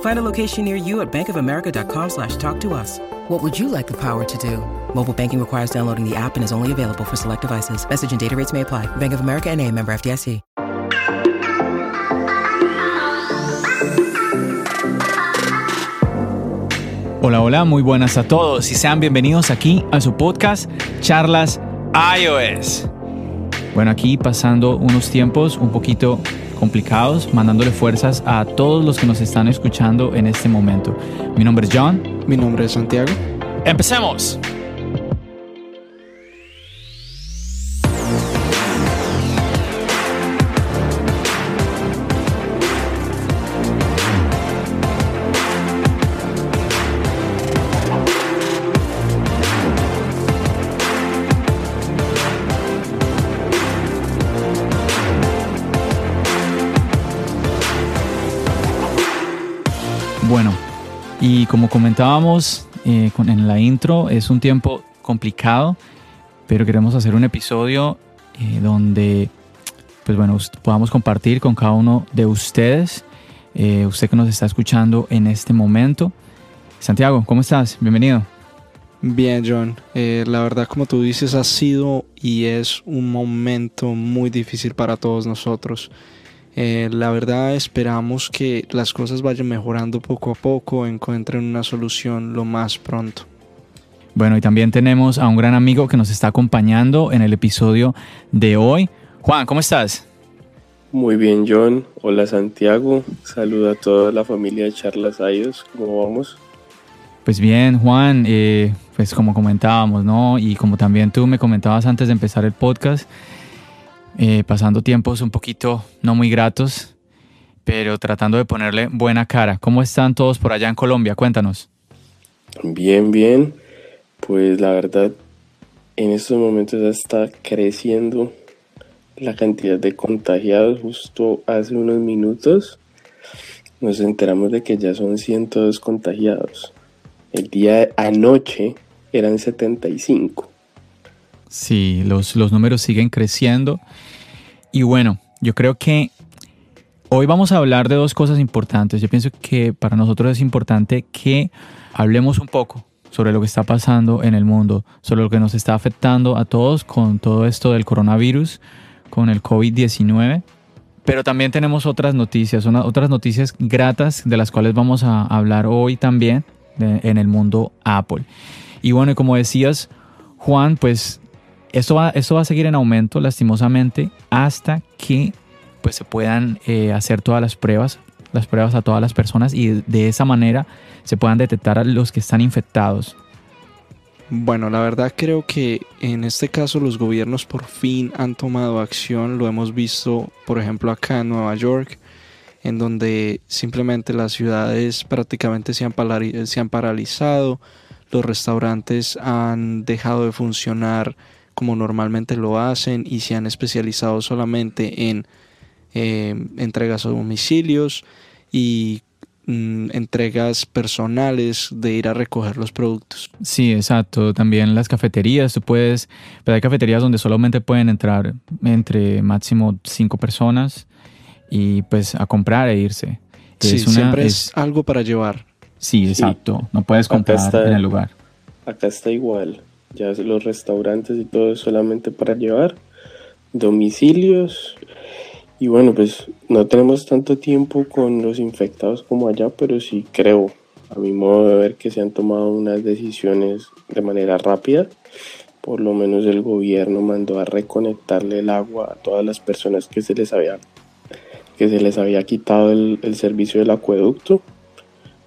Find a location near you at bankofamerica.com slash talk to us. What would you like the power to do? Mobile banking requires downloading the app and is only available for select devices. Message and data rates may apply. Bank of America and a member FDIC. Hola, hola, muy buenas a todos y sean bienvenidos aquí a su podcast Charlas iOS. Bueno, aquí pasando unos tiempos un poquito complicados, mandándole fuerzas a todos los que nos están escuchando en este momento. Mi nombre es John. Mi nombre es Santiago. ¡Empecemos! Como comentábamos eh, en la intro, es un tiempo complicado, pero queremos hacer un episodio eh, donde, pues bueno, podamos compartir con cada uno de ustedes, eh, usted que nos está escuchando en este momento. Santiago, ¿cómo estás? Bienvenido. Bien, John. Eh, la verdad, como tú dices, ha sido y es un momento muy difícil para todos nosotros. Eh, la verdad, esperamos que las cosas vayan mejorando poco a poco, encuentren una solución lo más pronto. Bueno, y también tenemos a un gran amigo que nos está acompañando en el episodio de hoy. Juan, ¿cómo estás? Muy bien, John. Hola, Santiago. Saludo a toda la familia de Charlas iOS. ¿Cómo vamos? Pues bien, Juan, eh, pues como comentábamos, ¿no? Y como también tú me comentabas antes de empezar el podcast, eh, pasando tiempos un poquito no muy gratos, pero tratando de ponerle buena cara. ¿Cómo están todos por allá en Colombia? Cuéntanos. Bien, bien. Pues la verdad, en estos momentos ya está creciendo la cantidad de contagiados. Justo hace unos minutos nos enteramos de que ya son 102 contagiados. El día de anoche eran 75. Sí, los, los números siguen creciendo. Y bueno, yo creo que hoy vamos a hablar de dos cosas importantes. Yo pienso que para nosotros es importante que hablemos un poco sobre lo que está pasando en el mundo, sobre lo que nos está afectando a todos con todo esto del coronavirus, con el COVID-19. Pero también tenemos otras noticias, otras noticias gratas de las cuales vamos a hablar hoy también en el mundo Apple. Y bueno, como decías, Juan, pues esto va, esto va a seguir en aumento lastimosamente hasta que pues, se puedan eh, hacer todas las pruebas, las pruebas a todas las personas y de esa manera se puedan detectar a los que están infectados. Bueno, la verdad creo que en este caso los gobiernos por fin han tomado acción. Lo hemos visto, por ejemplo, acá en Nueva York, en donde simplemente las ciudades prácticamente se han, se han paralizado, los restaurantes han dejado de funcionar como normalmente lo hacen y se han especializado solamente en eh, entregas a domicilios y mm, entregas personales de ir a recoger los productos. Sí, exacto. También las cafeterías, tú puedes, pero hay cafeterías donde solamente pueden entrar entre máximo cinco personas y pues a comprar e irse. Sí, es una- siempre es- es algo para llevar. sí, exacto. No puedes comprar está- en el lugar. Acá está igual. Ya los restaurantes y todo es solamente para llevar. Domicilios. Y bueno, pues no tenemos tanto tiempo con los infectados como allá, pero sí creo, a mi modo de ver, que se han tomado unas decisiones de manera rápida. Por lo menos el gobierno mandó a reconectarle el agua a todas las personas que se les había que se les había quitado el, el servicio del acueducto.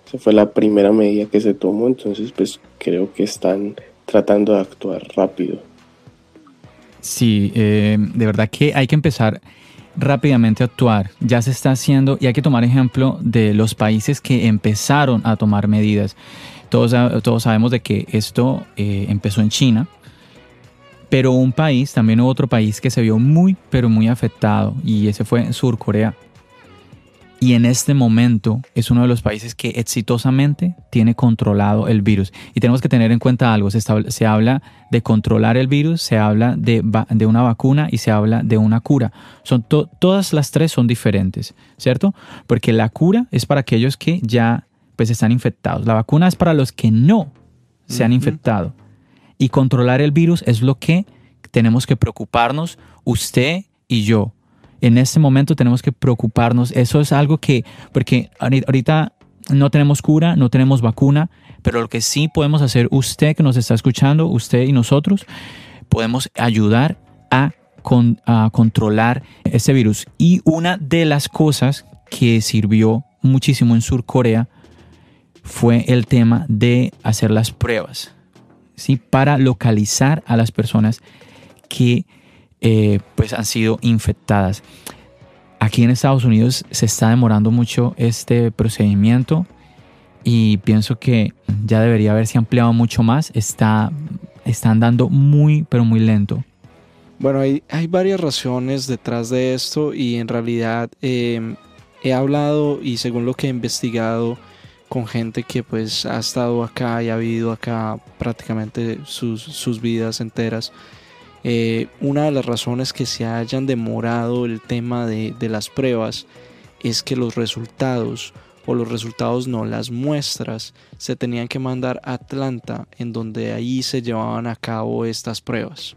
Esa fue la primera medida que se tomó, entonces pues creo que están tratando de actuar rápido. Sí, eh, de verdad que hay que empezar rápidamente a actuar. Ya se está haciendo y hay que tomar ejemplo de los países que empezaron a tomar medidas. Todos, todos sabemos de que esto eh, empezó en China, pero un país, también otro país que se vio muy, pero muy afectado y ese fue Sur Corea y en este momento es uno de los países que exitosamente tiene controlado el virus. Y tenemos que tener en cuenta algo, se, habla de controlar el virus, se habla de, de, una vacuna y se habla de una cura. Son todas las tres son diferentes, ¿cierto? Porque la cura es para aquellos que ya pues están infectados. La vacuna es para los que no se han infectado. Y controlar el virus es lo que tenemos que preocuparnos usted y yo en este momento tenemos que preocuparnos. Eso es algo que, porque ahorita no tenemos cura, no tenemos vacuna, pero lo que sí podemos hacer, usted que nos está escuchando, usted y nosotros, podemos ayudar a, a controlar este virus. Y una de las cosas que sirvió muchísimo en Sur Corea fue el tema de hacer las pruebas, ¿sí? Para localizar a las personas que eh, pues han sido infectadas. Aquí en Estados Unidos se está demorando mucho este procedimiento y pienso que ya debería haberse ampliado mucho más. Está, está andando muy, pero muy lento. Bueno, hay, hay varias razones detrás de esto y en realidad em, he hablado y según lo que he investigado con gente que pues ha estado acá y ha vivido acá prácticamente sus, sus vidas enteras, eh, una de las razones que se hayan demorado el tema de, las pruebas es que los resultados o los resultados no, las muestras se tenían que mandar a Atlanta en donde ahí se llevaban a cabo estas pruebas.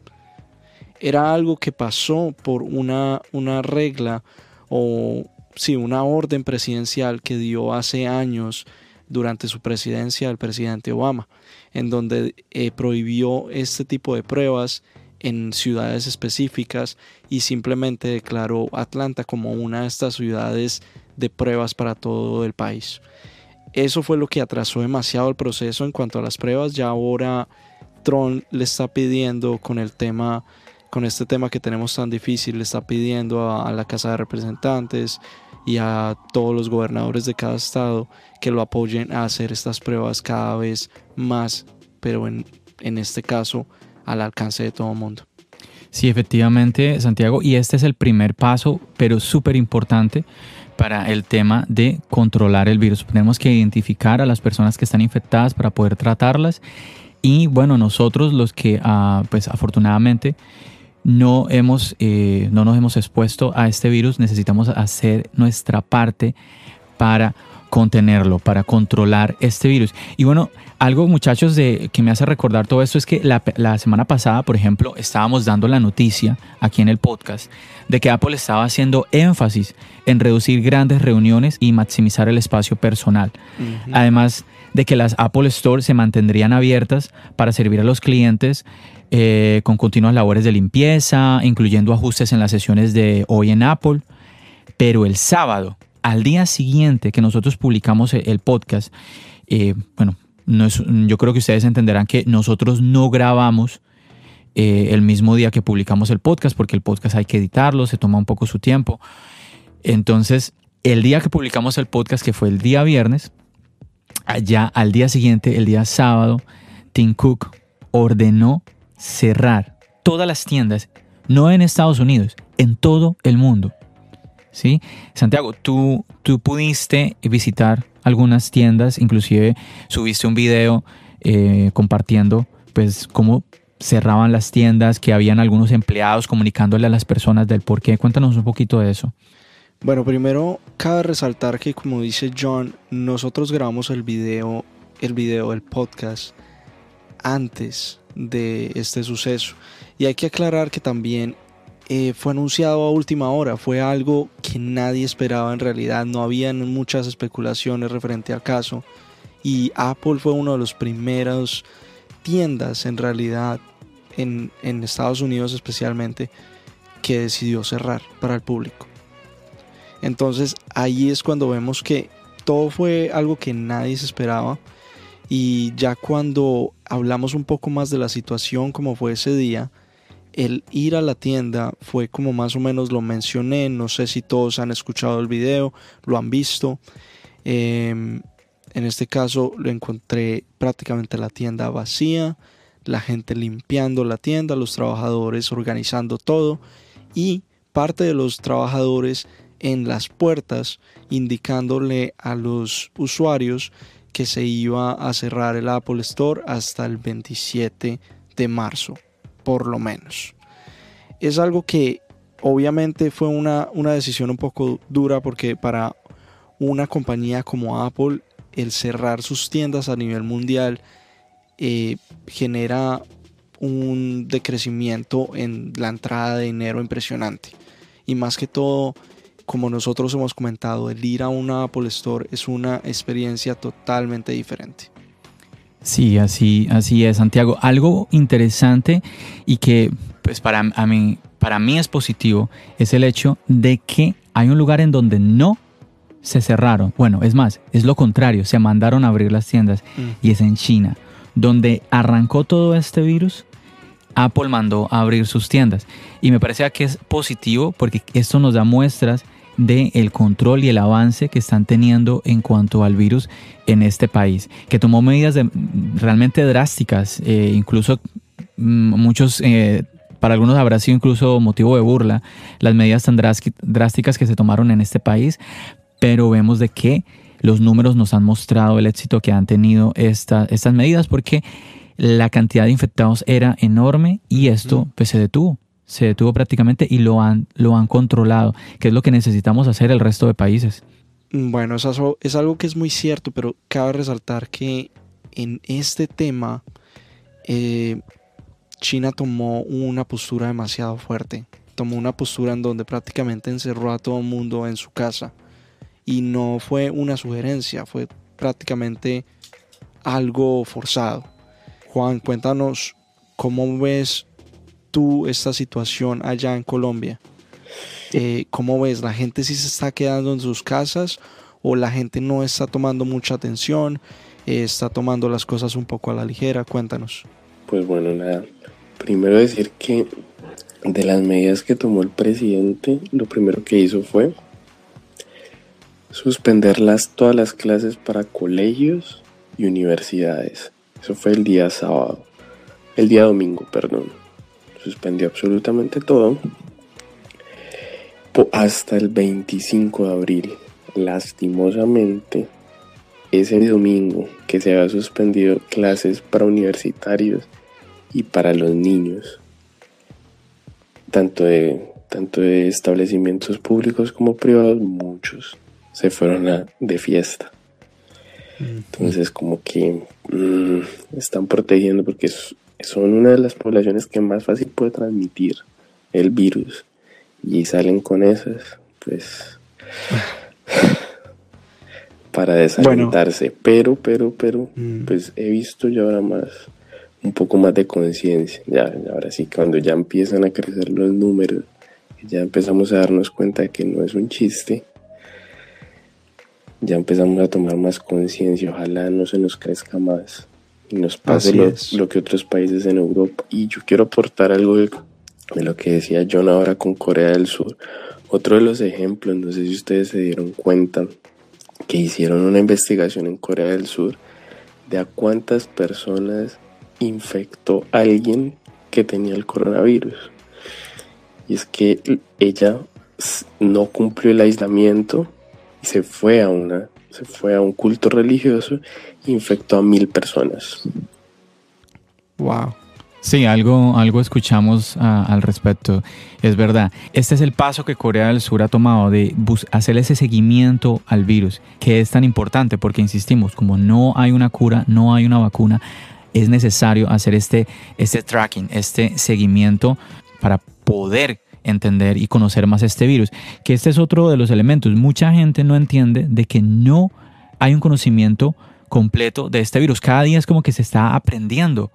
Era algo que pasó por una, una regla o sí, una orden presidencial que dio hace años durante su presidencia el presidente Obama, en donde eh, prohibió este tipo de pruebas en ciudades específicas y simplemente declaró Atlanta como una de estas ciudades de pruebas para todo el país. Eso fue lo que atrasó demasiado el proceso en cuanto a las pruebas. Ya ahora Trump le está pidiendo con el tema, con este tema que tenemos tan difícil, le está pidiendo a, la Casa de Representantes y a todos los gobernadores de cada estado que lo apoyen a hacer estas pruebas cada vez más, pero en, en este caso al alcance de todo mundo. Sí, efectivamente, Santiago, y este es el primer paso, pero súper importante para el tema de controlar el virus. Tenemos que identificar a las personas que están infectadas para poder tratarlas y bueno, nosotros los que ah, pues afortunadamente no, hemos, eh, no nos hemos expuesto a este virus, necesitamos hacer nuestra parte para contenerlo, para controlar este virus. Y bueno, algo muchachos de, que me hace recordar todo esto es que la, la, semana pasada, por ejemplo, estábamos dando la noticia aquí en el podcast de que Apple estaba haciendo énfasis en reducir grandes reuniones y maximizar el espacio personal. Además de que las Apple Store se mantendrían abiertas para servir a los clientes eh, con continuas labores de limpieza, incluyendo ajustes en las sesiones de hoy en Apple. Pero el sábado, al día siguiente que nosotros publicamos el podcast, eh, bueno, no es, yo creo que ustedes entenderán que nosotros no grabamos eh, el mismo día que publicamos el podcast, porque el podcast hay que editarlo, se toma un poco su tiempo. Entonces, el día que publicamos el podcast, que fue el día viernes, ya al día siguiente, el día sábado, Tim Cook ordenó cerrar todas las tiendas, no en Estados Unidos, en todo el mundo. ¿Sí? Santiago, tú, tú pudiste visitar algunas tiendas, inclusive subiste un video eh, compartiendo pues cómo cerraban las tiendas, que habían algunos empleados comunicándole a las personas del por qué. Cuéntanos un poquito de eso. Bueno, primero cabe resaltar que como dice John, nosotros grabamos el video, el video, el podcast antes de este suceso. Y hay que aclarar que también eh, fue anunciado a última hora, fue algo que nadie esperaba en realidad, no habían muchas especulaciones referente al caso. Y Apple fue uno de los primeros tiendas en realidad en, Estados Unidos especialmente que decidió cerrar para el público. Entonces ahí es cuando vemos que todo fue algo que nadie se esperaba. Y ya cuando hablamos un poco más de la situación como fue ese día, el ir a la tienda fue como más o menos lo mencioné, no sé si todos han escuchado el video, lo han visto. Em, en este caso lo encontré prácticamente la tienda vacía, la gente limpiando la tienda, los trabajadores organizando todo y parte de los trabajadores en las puertas indicándole a los usuarios que se iba a cerrar el Apple Store hasta el 27 de marzo, por lo menos. Es algo que obviamente fue una, una decisión un poco dura porque para una compañía como Apple el cerrar sus tiendas a nivel mundial eh, genera un decrecimiento en la entrada de dinero impresionante. Y más que todo, como nosotros hemos comentado, el ir a una Apple Store es una experiencia totalmente diferente. Sí, así, así es, Santiago. Algo interesante y que pues para, mí, para mí es positivo es el hecho de que hay un lugar en donde no se cerraron. Bueno, es más, es lo contrario, se mandaron a abrir las tiendas mm. y es en China, donde arrancó todo este virus. Apple mandó a abrir sus tiendas y me parece que es positivo porque esto nos da muestras del el control y el avance que están teniendo en cuanto al virus en este país, que tomó medidas realmente drásticas, eh, incluso mm, muchos, eh, para algunos habrá sido incluso motivo de burla, las medidas tan drásticas que se tomaron en este país, pero vemos de que los números nos han mostrado el éxito que han tenido estas medidas porque la cantidad de infectados era enorme y esto pues, se detuvo. Se detuvo prácticamente y lo han, lo han controlado, que es lo que necesitamos hacer el resto de países. Bueno, eso es algo que es muy cierto, pero cabe resaltar que en este tema eh, China tomó una postura demasiado fuerte. Tomó una postura en donde prácticamente encerró a todo el mundo en su casa y no fue una sugerencia, fue prácticamente algo forzado. Juan, cuéntanos cómo ves tú esta situación allá en Colombia. Eh, ¿Cómo ves? ¿La gente sí se está quedando en sus casas o la gente no está tomando mucha atención? Eh, ¿Está tomando las cosas un poco a la ligera? Cuéntanos. Pues bueno, nada. Primero decir que de las medidas que tomó el presidente, lo primero que hizo fue suspenderlas todas las clases para colegios y universidades. Eso fue el día sábado, el día domingo, perdón. Suspendió absolutamente todo hasta el 25 de abril. Lastimosamente, ese domingo que se había suspendido clases para universitarios y para los niños, tanto de, tanto de establecimientos públicos como privados, muchos se fueron a, de fiesta. Entonces como que mm, están protegiendo porque son una de las poblaciones que más fácil puede transmitir el virus y salen con esas, pues para desalentarse. Pero, pero, pero, mm. pues he visto ya ahora más, un poco más de conciencia. Ya, ahora sí, cuando ya empiezan a crecer los números, ya empezamos a darnos cuenta de que no es un chiste ya empezamos a tomar más conciencia, ojalá no se nos crezca más y nos pase lo, que otros países en Europa. Y yo quiero aportar algo de, lo que decía John ahora con Corea del Sur. Otro de los ejemplos, no sé si ustedes se dieron cuenta, que hicieron una investigación en Corea del Sur de a cuántas personas infectó alguien que tenía el coronavirus. Y es que ella no cumplió el aislamiento y se fue a una se fue a un culto religioso e infectó a mil personas. Wow. Sí, algo, algo escuchamos ah, al respecto. Es verdad. Este es el paso que Corea del Sur ha tomado de hacer ese seguimiento al virus, que es tan importante porque, insistimos, como no hay una cura, no hay una vacuna, es necesario hacer este, este tracking, este seguimiento para poder entender y conocer más este virus. Que este es otro de los elementos. Mucha gente no entiende de que no hay un conocimiento completo de este virus. Cada día es como que se está aprendiendo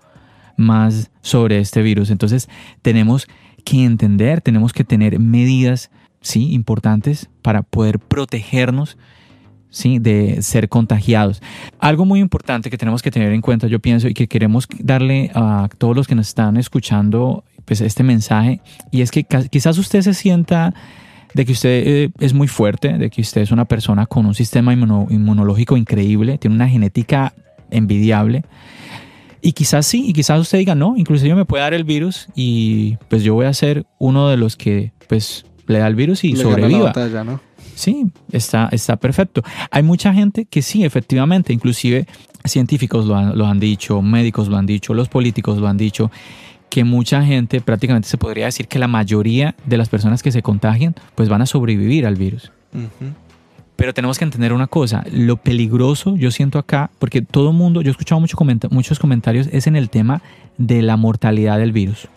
más sobre este virus. Entonces tenemos que entender, tenemos que tener medidas sí, importantes para poder protegernos ¿sí? de ser contagiados. Algo muy importante que tenemos que tener en cuenta, yo pienso, y que queremos darle a todos los que nos están escuchando pues, este mensaje, y es que quizás usted se sienta de que usted eh, es muy fuerte, de que usted es una persona con un sistema inmunológico increíble, tiene una genética envidiable. Y quizás sí, y quizás usted diga, no, inclusive me puede dar el virus y pues yo voy a ser uno de los que pues le da el virus y sobreviva. Sí, está, está perfecto. Hay mucha gente que sí, efectivamente, inclusive científicos lo han, lo han dicho, médicos lo han dicho, los políticos lo han dicho, que mucha gente, prácticamente se podría decir que la mayoría de las personas que se contagian, pues van a sobrevivir al virus. Pero tenemos que entender una cosa, lo peligroso yo siento acá, porque todo el mundo, yo he escuchado mucho muchos comentarios, es en el tema de la mortalidad del virus.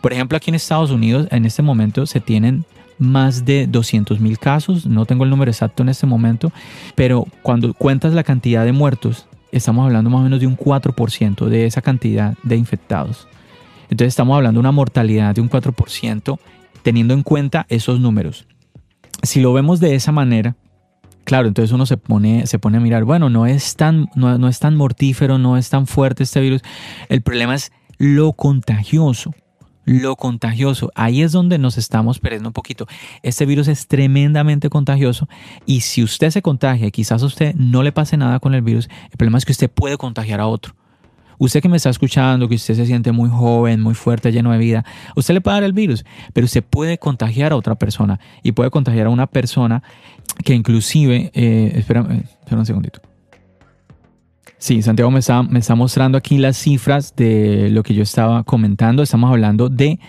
Por ejemplo, aquí en Estados Unidos en este momento se tienen más de 200 mil casos, no tengo el número exacto en este momento, pero cuando cuentas la cantidad de muertos, estamos hablando más o menos de un 4% de esa cantidad de infectados. Entonces estamos hablando de una mortalidad de un 4% teniendo en cuenta esos números. Si lo vemos de esa manera, claro, entonces uno se pone, se pone a mirar, bueno, no es, tan, no es tan mortífero, no es tan fuerte este virus. El problema es lo contagioso lo contagioso. Ahí es donde nos estamos perdiendo un poquito. Este virus es tremendamente contagioso y si usted se contagia, quizás a usted no le pase nada con el virus, el problema es que usted puede contagiar a otro. Usted que me está escuchando, que usted se siente muy joven, muy fuerte, lleno de vida, usted le puede dar el virus, pero usted puede contagiar a otra persona y puede contagiar a una persona que inclusive, eh, espera, eh, un segundito. Sí, Santiago me está, me está mostrando aquí las cifras de lo que yo estaba comentando. Estamos hablando de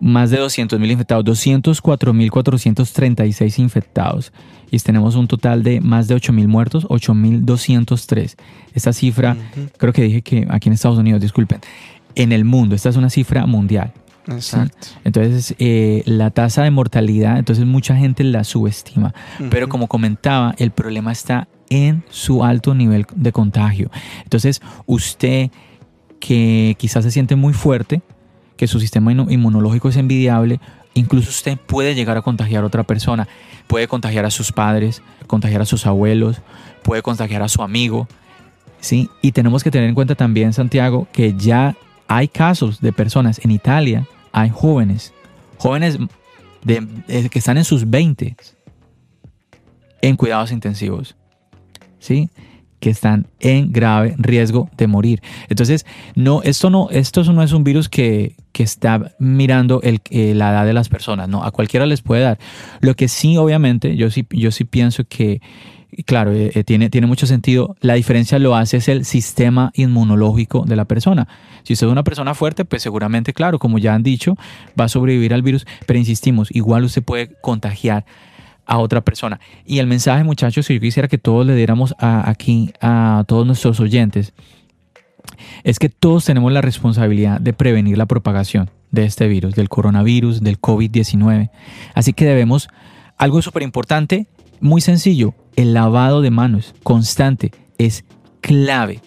más de 200 mil infectados, 204.436 infectados. Y tenemos un total de más de 8 mil muertos, 8.203. Esta cifra, creo que dije que aquí en Estados Unidos, disculpen, en el mundo, esta es una cifra mundial. Exacto. Entonces, eh, la tasa de mortalidad, entonces mucha gente la subestima. Pero como comentaba, el problema está en su alto nivel de contagio. Entonces, usted que quizás se siente muy fuerte, que su sistema inmunológico es envidiable, incluso usted puede llegar a contagiar a otra persona. Puede contagiar a sus padres, contagiar a sus abuelos, puede contagiar a su amigo. ¿sí? Y tenemos que tener en cuenta también, Santiago, que ya hay casos de personas en Italia, hay jóvenes, jóvenes que están en sus 20 en cuidados intensivos. ¿sí? Que están en grave riesgo de morir. Entonces, no, esto no, esto no es un virus que, está mirando el, eh, la edad de las personas, no, a cualquiera les puede dar. Lo que sí, obviamente, yo sí, yo sí pienso que, claro, eh, eh, tiene, tiene mucho sentido, la diferencia lo hace es el sistema inmunológico de la persona. Si usted es una persona fuerte, pues seguramente, claro, como ya han dicho, va a sobrevivir al virus, pero insistimos, igual usted puede contagiar a otra persona. Y el mensaje, muchachos, que yo quisiera que todos le diéramos aquí a todos nuestros oyentes, es que todos tenemos la responsabilidad de prevenir la propagación de este virus, del coronavirus, del COVID-19. Así que debemos, algo súper importante, muy sencillo, el lavado de manos constante es clave.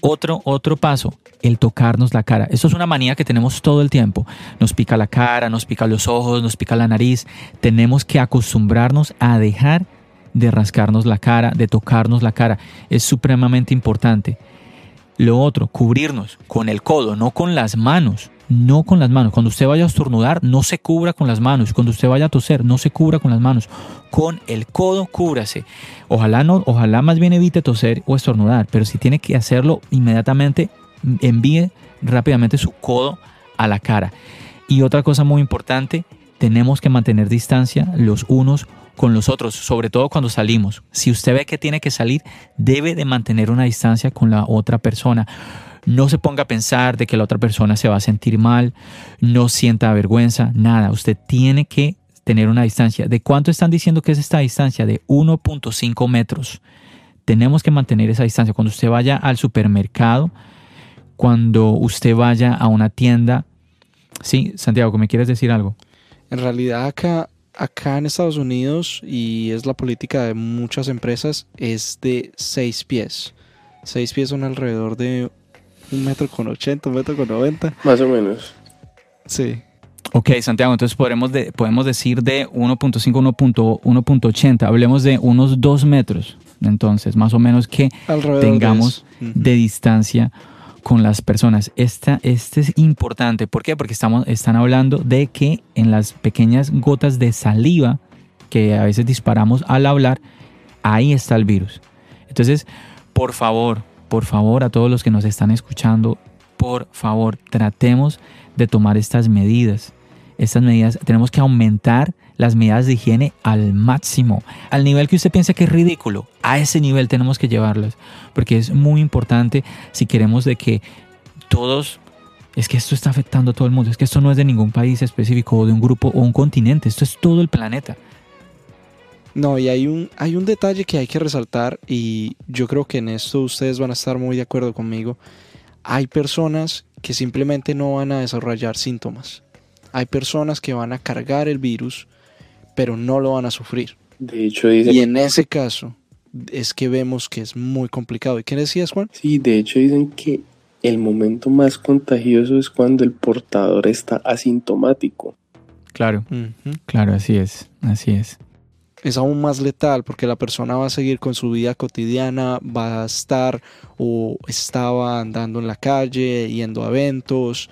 Otro, otro paso, el tocarnos la cara. Eso es una manía que tenemos todo el tiempo. Nos pica la cara, nos pica los ojos, nos pica la nariz. Tenemos que acostumbrarnos a dejar de rascarnos la cara, de tocarnos la cara. Es supremamente importante. Lo otro, cubrirnos con el codo, no con las manos. No con las manos. Cuando usted vaya a estornudar, no se cubra con las manos. Cuando usted vaya a toser, no se cubra con las manos. Con el codo, cúbrase. Ojalá no, ojalá más bien evite toser o estornudar, pero si tiene que hacerlo inmediatamente, envíe rápidamente su codo a la cara. Y otra cosa muy importante, tenemos que mantener distancia los unos con los otros, sobre todo cuando salimos. Si usted ve que tiene que salir, debe de mantener una distancia con la otra persona. No se ponga a pensar de que la otra persona se va a sentir mal, no sienta vergüenza, nada. Usted tiene que tener una distancia. ¿De cuánto están diciendo que es esta distancia? De 1.5 metros. Tenemos que mantener esa distancia. Cuando usted vaya al supermercado, cuando usted vaya a una tienda. Sí, Santiago, ¿me quieres decir algo? En realidad acá, acá en Estados Unidos, y es la política de muchas empresas, es de seis pies. Seis pies son alrededor de un metro con ochenta, un metro con noventa. Más o menos. Sí. Ok, Santiago, entonces podemos, de, podemos decir de 1.5 1.80, hablemos de unos 2 metros, entonces, más o menos que tengamos de, distancia con las personas. Esta, este es importante, ¿por qué? Porque estamos, están hablando de que en las pequeñas gotas de saliva que a veces disparamos al hablar, ahí está el virus. Entonces, por favor, por favor, a todos los que nos están escuchando, por favor, tratemos de tomar estas medidas. Estas medidas, tenemos que aumentar las medidas de higiene al máximo, al nivel que usted piensa que es ridículo. A ese nivel tenemos que llevarlas, porque es muy importante si queremos de que todos es que esto está afectando a todo el mundo, es que esto no es de ningún país específico o de un grupo o un continente, esto es todo el planeta. No, y hay un, hay un detalle que hay que resaltar y yo creo que en esto ustedes van a estar muy de acuerdo conmigo. Hay personas que simplemente no van a desarrollar síntomas. Hay personas que van a cargar el virus, pero no lo van a sufrir. De hecho, dicen... Y en ese caso es que vemos que es muy complicado. ¿Y qué decías, Juan? Sí, de hecho dicen que el momento más contagioso es cuando el portador está asintomático. Claro, claro, así es, así es es aún más letal porque la persona va a seguir con su vida cotidiana, va a estar o estaba andando en la calle, yendo a eventos.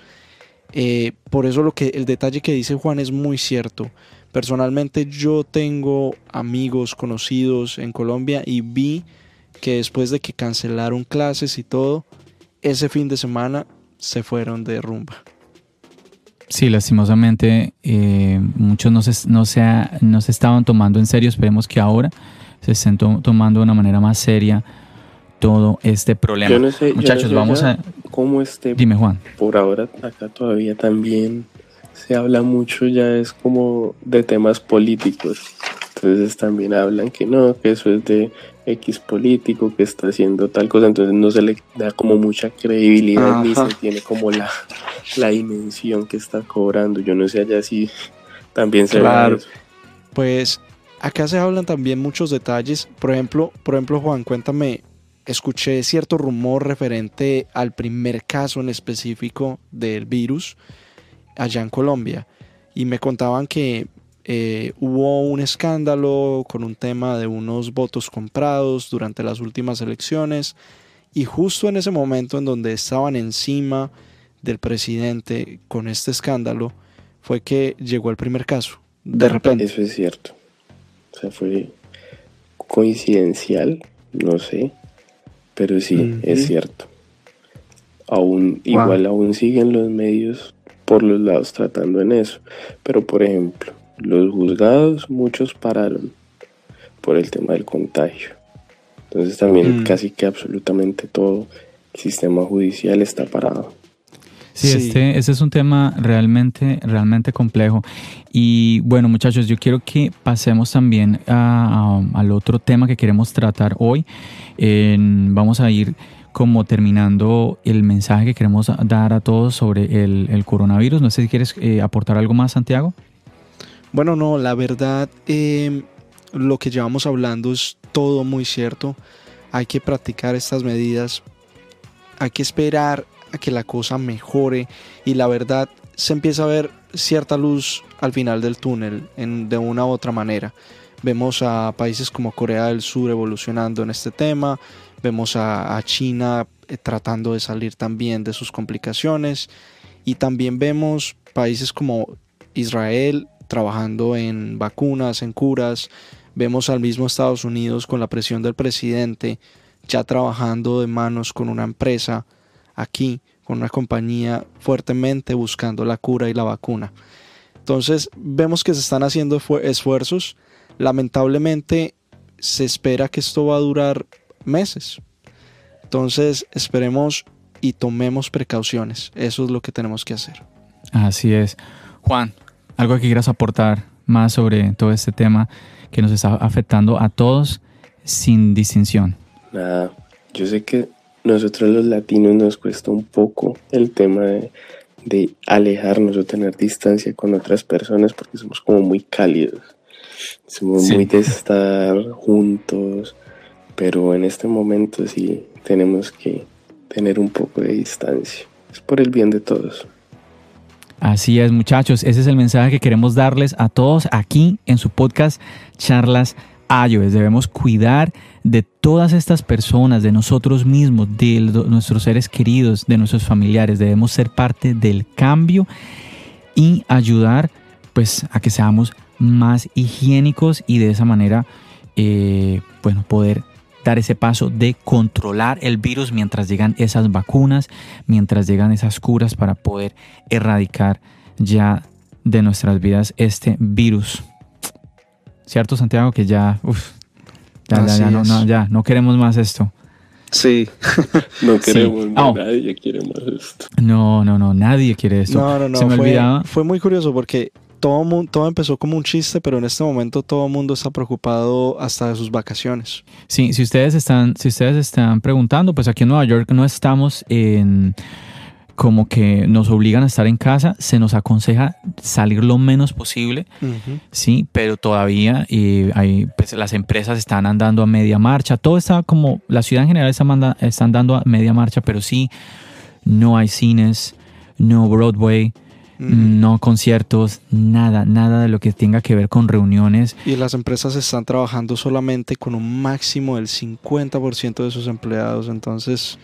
Eh, por eso lo que el detalle que dice Juan es muy cierto. Personalmente yo tengo amigos conocidos en Colombia y vi que después de que cancelaron clases y todo, ese fin de semana se fueron de rumba. Sí, lastimosamente eh, muchos no se, no, se no se estaban tomando en serio. Esperemos que ahora se estén tomando de una manera más seria todo este problema. Yo no sé, Muchachos, vamos a... ¿Cómo este? Dime, Juan. Por ahora acá todavía también se habla mucho, ya es como de temas políticos. Entonces también hablan que no, que eso es de X político que está haciendo tal cosa, entonces no se le da como mucha credibilidad ni se tiene como la, la dimensión que está cobrando. Yo no sé allá si también se claro. Pues acá se hablan también muchos detalles. Por ejemplo, por ejemplo, Juan, cuéntame, escuché cierto rumor referente al primer caso en específico del virus allá en Colombia. Y me contaban que eh, hubo un escándalo con un tema de unos votos comprados durante las últimas elecciones y justo en ese momento en donde estaban encima del presidente con este escándalo fue que llegó el primer caso. De repente. Eso es cierto. O sea, fue coincidencial, no sé, pero sí, es cierto. Aún, igual aún siguen los medios por los lados tratando en eso. Pero por ejemplo, los juzgados, muchos pararon por el tema del contagio. Entonces también mm. casi que absolutamente todo el sistema judicial está parado. Sí, Este, ese es un tema realmente, realmente complejo. Y bueno, muchachos, yo quiero que pasemos también al otro tema que queremos tratar hoy. vamos a ir como terminando el mensaje que queremos dar a todos sobre el, coronavirus. No sé si quieres eh, aportar algo más, Santiago. Bueno, no, la verdad, em, lo que llevamos hablando es todo muy cierto. Hay que practicar estas medidas. Hay que esperar a que la cosa mejore y la verdad se empieza a ver cierta luz al final del túnel en, de una u otra manera. Vemos a países como Corea del Sur evolucionando en este tema, vemos a, China eh, tratando de salir también de sus complicaciones y también vemos países como Israel trabajando en vacunas, en curas. Vemos al mismo Estados Unidos con la presión del presidente ya trabajando de manos con una empresa aquí, con una compañía fuertemente buscando la cura y la vacuna. Entonces vemos que se están haciendo esfuerzos. Lamentablemente se espera que esto va a durar meses. Entonces esperemos y tomemos precauciones. Eso es lo que tenemos que hacer. Así es. Juan, algo que quieras aportar más sobre todo este tema que nos está afectando a todos sin distinción. Nada, yo sé que nosotros los latinos nos cuesta un poco el tema de, alejarnos o tener distancia con otras personas porque somos como muy cálidos, somos muy de estar juntos, pero en este momento sí tenemos que tener un poco de distancia. Es por el bien de todos. Así es, muchachos. Ese es el mensaje que queremos darles a todos aquí en su podcast Charlas iOS. Debemos cuidar de todas estas personas, de nosotros mismos, de nuestros seres queridos, de nuestros familiares. Debemos ser parte del cambio y ayudar pues a que seamos más higiénicos y de esa manera eh, poder dar ese paso de controlar el virus mientras llegan esas vacunas, mientras llegan esas curas para poder erradicar ya de nuestras vidas este virus. ¿Cierto, Santiago? Que ya, ya, no, ya, no queremos más esto. Sí. no queremos, oh. nadie quiere más esto. No, no, no, nadie quiere esto. No, no, no. Se me olvidaba. Fue muy curioso porque todo, todo empezó como un chiste, pero en este momento todo el mundo está preocupado hasta de sus vacaciones. Sí, si ustedes están, si ustedes están preguntando, pues aquí en Nueva York no estamos en como que nos obligan a estar en casa, se nos aconseja salir lo menos posible, sí, pero todavía y hay, pues, las empresas están andando a media marcha, todo está como, la ciudad en general está, manda, está andando a media marcha, pero sí, no hay cines, no Broadway, no conciertos, nada, nada de lo que tenga que ver con reuniones. Y las empresas están trabajando solamente con un máximo del 50% de sus empleados, entonces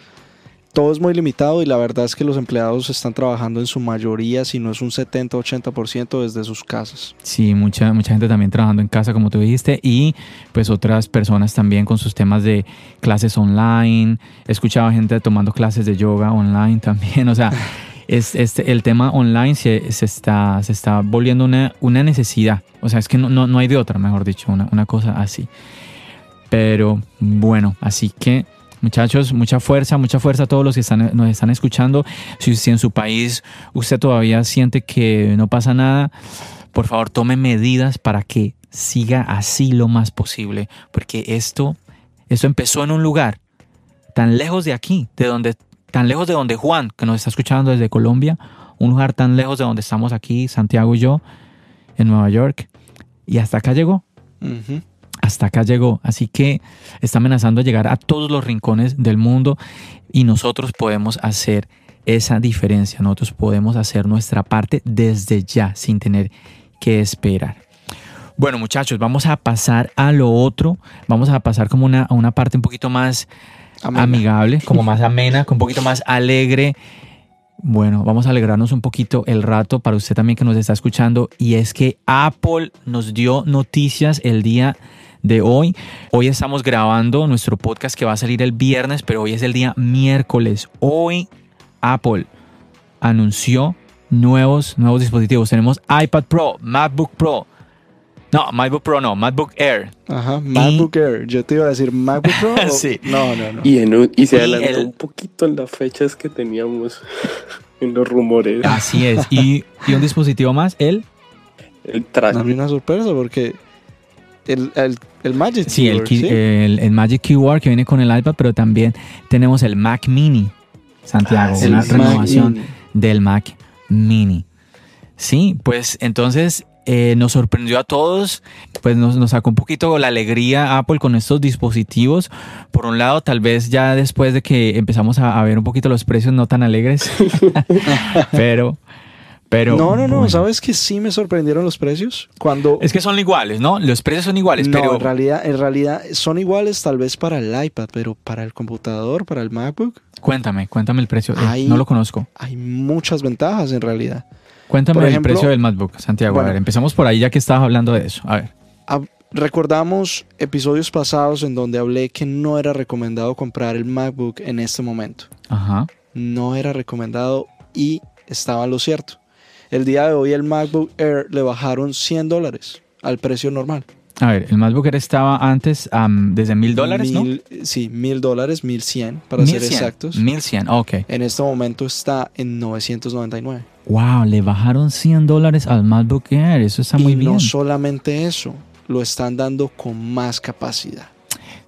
todo es muy limitado y la verdad es que los empleados están trabajando en su mayoría, si no es un 70-80% desde sus casas. Sí, mucha, mucha gente también trabajando en casa, como tú dijiste, y pues otras personas también con sus temas de clases online. He escuchado gente tomando clases de yoga online también, o sea... es, este, el tema online se, se, está, se está volviendo una, una necesidad. O sea, es que no, no, no hay de otra, mejor dicho, una, una cosa así. Pero bueno, así que Muchachos, mucha fuerza, mucha fuerza a todos los que están, nos están escuchando. Si, si en su país usted todavía siente que no pasa nada, por favor tome medidas para que siga así lo más posible, porque esto, esto empezó en un lugar tan lejos de aquí, de donde tan lejos de donde Juan, que nos está escuchando desde Colombia, un lugar tan lejos de donde estamos aquí, Santiago y yo, en Nueva York, y hasta acá llegó. Hasta acá llegó. Así que está amenazando llegar a todos los rincones del mundo y nosotros podemos hacer esa diferencia. Nosotros podemos hacer nuestra parte desde ya, sin tener que esperar. Bueno, muchachos, vamos a pasar a lo otro. Vamos a pasar como una, a una parte un poquito más amigable, como más amena, con un poquito más alegre. Bueno, vamos a alegrarnos un poquito el rato para usted también que nos está escuchando. Y es que Apple nos dio noticias el día de hoy. Hoy estamos grabando nuestro podcast que va a salir el viernes, pero hoy es el día miércoles. Hoy Apple anunció nuevos, nuevos dispositivos. Tenemos iPad Pro, MacBook Pro, no, MacBook Pro no, MacBook Air. Ajá, MacBook Air. Yo te iba a decir MacBook Pro. sí. No, no, no. Y, se adelantó un poquito en las fechas que teníamos en los rumores. Así es. Y, un dispositivo más, el. El mí una sorpresa porque el, el, Magic sí, Keyboard. El, ¿sí? el, el, Magic Keyboard que viene con el iPad, pero también tenemos el Mac Mini, Santiago. Ah, la renovación del Mac Mini. Sí, pues entonces eh, nos sorprendió a todos, pues nos, nos, sacó un poquito la alegría Apple con estos dispositivos. Por un lado, tal vez ya después de que empezamos a, ver un poquito los precios no tan alegres, pero... Pero, no, no, no, ¿sabes que sí me sorprendieron los precios? Cuando... Es que son iguales, ¿no? Los precios son iguales, no, pero... en realidad, en realidad son iguales tal vez para el iPad, pero para el computador, para el MacBook... Cuéntame, cuéntame el precio, eh, no lo conozco. Hay muchas ventajas en realidad. Cuéntame el precio del MacBook, Santiago. a ver, empezamos por ahí ya que estabas hablando de eso. A ver. recordamos episodios pasados en donde hablé que no era recomendado comprar el MacBook en este momento. Ajá. No era recomendado y estaba lo cierto. El día de hoy el MacBook Air le bajaron 100 dólares al precio normal. A ver, el MacBook Air estaba antes desde mil dólares, ¿no? Sí, mil dólares, mil cien, para ser exactos. Mil cien, ok. En este momento está en 999. Wow, le bajaron 100 dólares al MacBook Air, eso está muy bien. No solamente eso, lo están dando con más capacidad.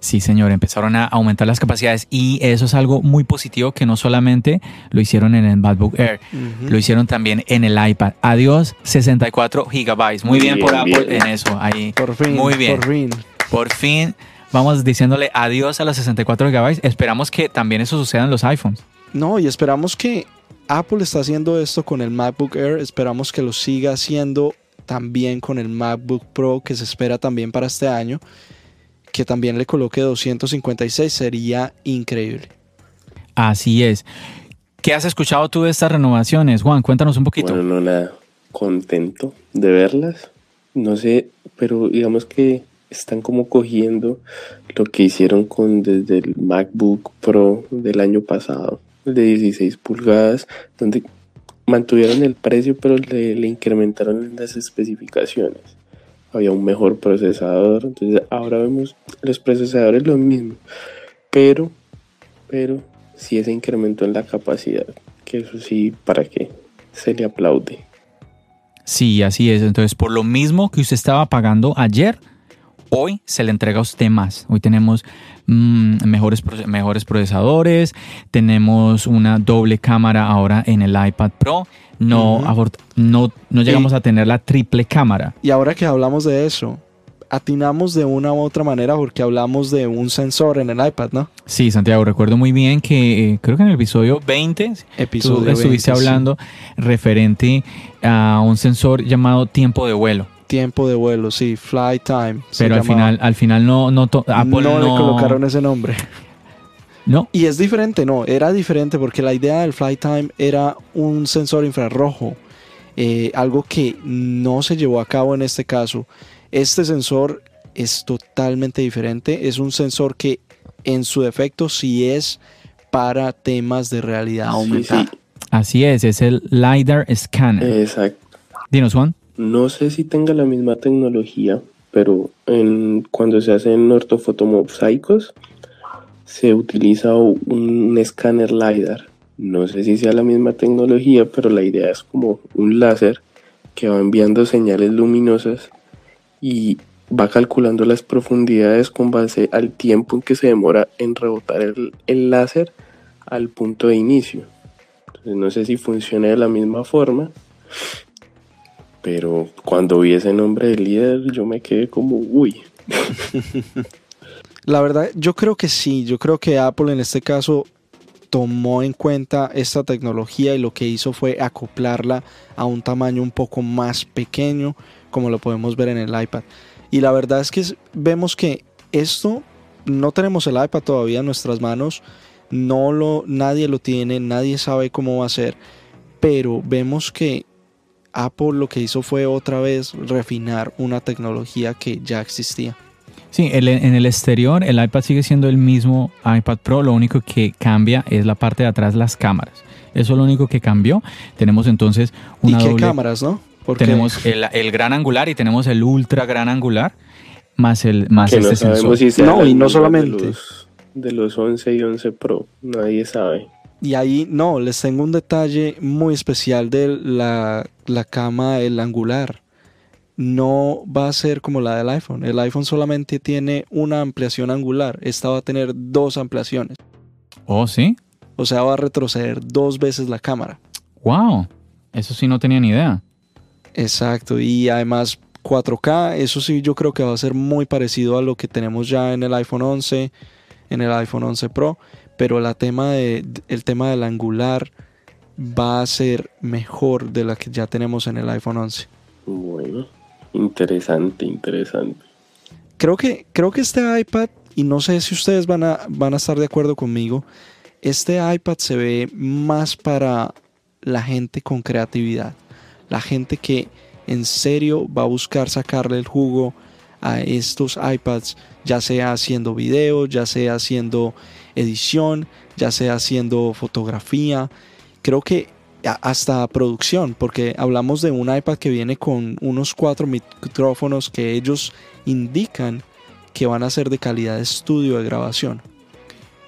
Sí, señor, empezaron a aumentar las capacidades y eso es algo muy positivo que no solamente lo hicieron en el MacBook Air, lo hicieron también en el iPad. Adiós, 64 gigabytes. Muy bien, por Apple en eso. Ahí. Por fin. Muy bien. Por fin. Por fin vamos diciéndole adiós a los 64 gigabytes. Esperamos que también eso suceda en los iPhones. No, y esperamos que Apple está haciendo esto con el MacBook Air, esperamos que lo siga haciendo también con el MacBook Pro que se espera también para este año, que también le coloque 256 sería increíble. Así es. ¿Qué has escuchado tú de estas renovaciones, Juan? Cuéntanos un poquito. Bueno, no nada, contento de verlas. No sé, pero digamos que están como cogiendo lo que hicieron con desde el MacBook Pro del año pasado, de 16 pulgadas, donde mantuvieron el precio pero le, le incrementaron las especificaciones. Había un mejor procesador, entonces ahora vemos los procesadores lo mismo, pero, pero sí ese incremento en la capacidad, que eso sí, ¿para qué? Se le aplaude. Sí, así es. Entonces, por lo mismo que usted estaba pagando ayer, hoy se le entrega a usted más. Hoy tenemos mm, mejores, mejores procesadores, tenemos una doble cámara ahora en el iPad Pro. No, no, no llegamos a tener la triple cámara. Y ahora que hablamos de eso, atinamos de una u otra manera porque hablamos de un sensor en el iPad, ¿no? Sí, Santiago, recuerdo muy bien que eh, creo que en el episodio 20 episodio tú estuviste hablando referente a un sensor llamado tiempo de vuelo. Tiempo de vuelo, sí, flight time. Pero al final, al final no, no Apple no, le colocaron ese nombre. No. Y es diferente, no, era diferente porque la idea del flight time era un sensor infrarrojo, eh, algo que no se llevó a cabo en este caso. Este sensor es totalmente diferente, es un sensor que en su defecto sí es para temas de realidad aumentada. Así es, es el LiDAR Scanner. Exacto. Dinos, Juan. No sé si tenga la misma tecnología, pero en, cuando se hacen ortofotomosaicos se utiliza un escáner LiDAR. No sé si sea la misma tecnología, pero la idea es como un láser que va enviando señales luminosas y va calculando las profundidades con base al tiempo en que se demora en rebotar el, el láser al punto de inicio. Entonces no sé si funciona de la misma forma, pero cuando vi ese nombre de líder, yo me quedé como, uy. La verdad, yo creo que sí. Yo creo que Apple en este caso tomó en cuenta esta tecnología y lo que hizo fue acoplarla a un tamaño un poco más pequeño, como lo podemos ver en el iPad. Y la verdad es que vemos que esto no tenemos el iPad todavía en nuestras manos, no lo nadie lo tiene, nadie sabe cómo va a ser, pero vemos que Apple lo que hizo fue otra vez refinar una tecnología que ya existía. Sí, en el exterior el iPad sigue siendo el mismo iPad Pro, lo único que cambia es la parte de atrás, las cámaras. Eso es lo único que cambió. Tenemos entonces una ¿Y qué cámaras, no? Porque... Tenemos el, gran angular y tenemos el ultra gran angular más el más este sensor. no, y no solamente de los, de los 11 y 11 Pro, nadie sabe. Y ahí, no, les tengo un detalle muy especial de la, la cama, el angular. No va a ser como la del iPhone. El iPhone solamente tiene una ampliación angular. Esta va a tener dos ampliaciones. ¿Oh, sí? O sea, va a retroceder dos veces la cámara. ¡Wow! Eso sí no tenía ni idea. Exacto. Y además 4K, eso sí yo creo que va a ser muy parecido a lo que tenemos ya en el iPhone 11, en el iPhone 11 Pro pero la tema de, el tema del angular va a ser mejor de la que ya tenemos en el iPhone 11. Bueno, interesante, interesante. Creo que, creo que este iPad, y no sé si ustedes van a, van a estar de acuerdo conmigo, este iPad se ve más para la gente con creatividad, la gente que en serio va a buscar sacarle el jugo a estos iPads, ya sea haciendo video, ya sea haciendo edición, ya sea haciendo fotografía, creo que hasta producción, porque hablamos de un iPad que viene con unos cuatro micrófonos que ellos indican que van a ser de calidad de estudio de grabación.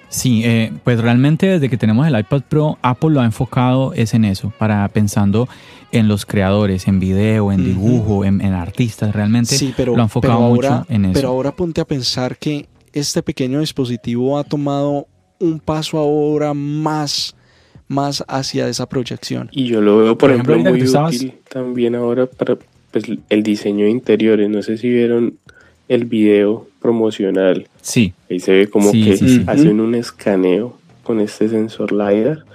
Sí, eh, pues realmente desde que tenemos el iPad Pro, Apple lo ha enfocado es en eso, para pensando en los creadores, en video, en dibujo, en, artistas, realmente sí, pero, lo ha enfocado mucho en eso. Pero ahora ponte a pensar que este pequeño dispositivo ha tomado un paso ahora más, más hacia esa proyección. Y yo lo veo, por, ejemplo, muy útil también ahora para pues, el diseño de interiores. No sé si vieron el video promocional. Sí. Ahí se ve como que hacen un escaneo con este sensor LiDAR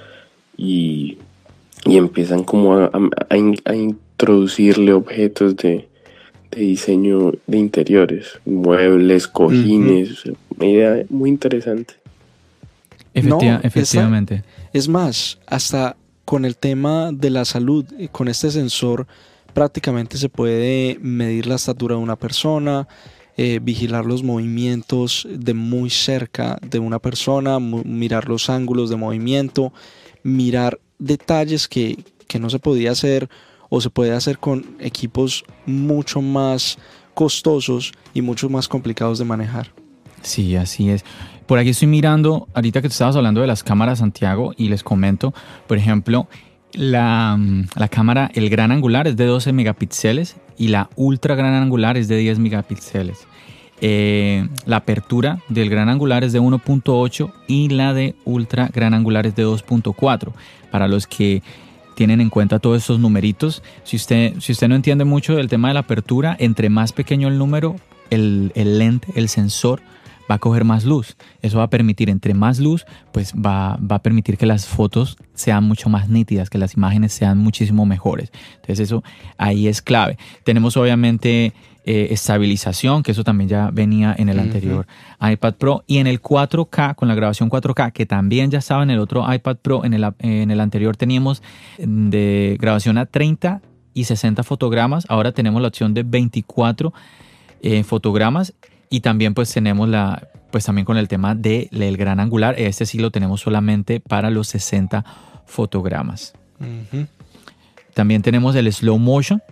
y y empiezan como a, a, introducirle objetos de, de, diseño de interiores, muebles, cojines, una idea muy interesante. Efectivamente. es más, hasta con el tema de la salud, con este sensor prácticamente se puede medir la estatura de una persona, eh, vigilar los movimientos de muy cerca de una persona, mirar los ángulos de movimiento, mirar detalles que, que no se podía hacer o se puede hacer con equipos mucho más costosos y mucho más complicados de manejar. Sí, así es. Por aquí estoy mirando, ahorita que te estabas hablando de las cámaras, Santiago, y les comento, por ejemplo, la, la, cámara, el gran angular es de 12 megapíxeles y la ultra gran angular es de 10 megapíxeles. Eh, la apertura del gran angular es de 1.8 y la de ultra gran angular es de 2.4. Para los que tienen en cuenta todos estos numeritos, si usted, si usted no entiende mucho del tema de la apertura, entre más pequeño el número, el, el lente, el sensor, va a coger más luz. Eso va a permitir, entre más luz, pues va, va, a permitir que las fotos sean mucho más nítidas, que las imágenes sean muchísimo mejores. Entonces eso ahí es clave. Tenemos obviamente eh, estabilización, que eso también ya venía en el anterior iPad Pro, y en el 4K, con la grabación 4K, que también ya estaba en el otro iPad Pro, en el, en el anterior teníamos de grabación a 30 y 60 fotogramas, ahora tenemos la opción de 24 eh, fotogramas y también pues tenemos la, pues también con el tema del el gran angular, este sí lo tenemos solamente para los 60 fotogramas. También tenemos el slow motion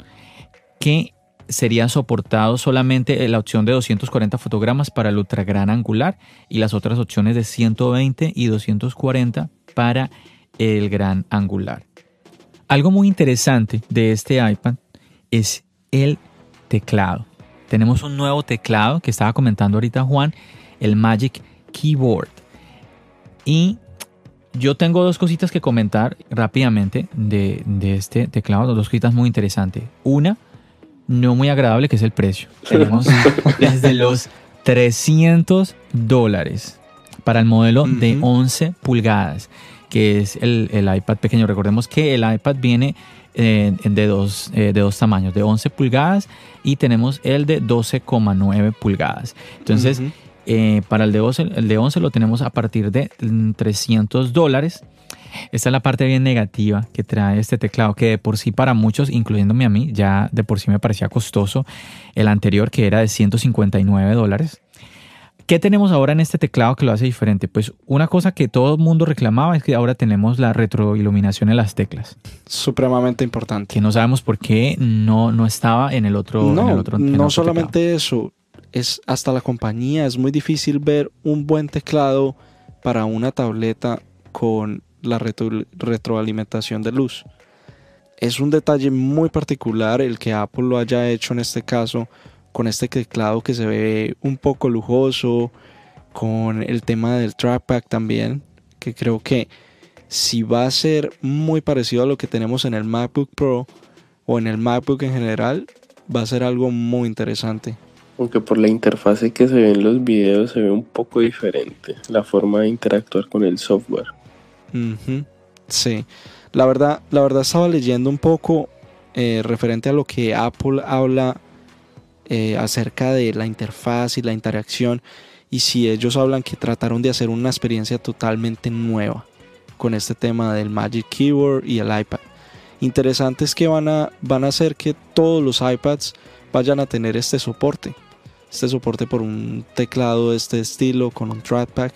que sería soportado solamente la opción de 240 fotogramas para el ultra gran angular y las otras opciones de 120 y 240 para el gran angular. Algo muy interesante de este iPad es el teclado tenemos un nuevo teclado que estaba comentando ahorita Juan, el Magic Keyboard. Y yo tengo dos cositas que comentar rápidamente de, este teclado, dos cositas muy interesantes. Una, no muy agradable, que es el precio. Tenemos desde los 300 dólares para el modelo de 11 pulgadas, que es el, el, iPad pequeño. Recordemos que el iPad viene de, dos, eh, de dos tamaños, de 11 pulgadas y tenemos el de 12,9 pulgadas. Entonces, eh, para el de, 11, el de 11 lo tenemos a partir de 300 dólares. Esta es la parte bien negativa que trae este teclado, que de por sí para muchos, incluyéndome a mí, ya de por sí me parecía costoso. El anterior que era de 159 dólares. ¿Qué tenemos ahora en este teclado que lo hace diferente? Pues una cosa que todo el mundo reclamaba es que ahora tenemos la retroiluminación en las teclas. Supremamente importante. Que no sabemos por qué no, no estaba en el otro. No, el otro, no solamente eso. Es hasta la compañía. Es muy difícil ver un buen teclado para una tableta con la retroalimentación de luz. Es un detalle muy particular el que Apple lo haya hecho en este caso con este teclado que se ve un poco lujoso, con el tema del trackpad también, que creo que si va a ser muy parecido a lo que tenemos en el MacBook Pro o en el MacBook en general, va a ser algo muy interesante. Aunque por la interfase que se ve en los videos se ve un poco diferente la forma de interactuar con el software. Sí, la verdad, la verdad estaba leyendo un poco eh, referente a lo que Apple habla eh, acerca de la interfaz y la interacción y si ellos hablan que trataron de hacer una experiencia totalmente nueva con este tema del Magic Keyboard y el iPad. Interesante es que van a, van a hacer que todos los iPads vayan a tener este soporte. Este soporte por un teclado de este estilo con un trackpad.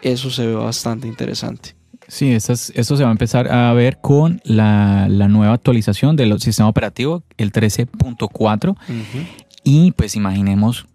Eso se ve bastante interesante. Sí, esto, se va a empezar a ver con la, nueva actualización del sistema operativo, el 13.4. Y pues imaginemos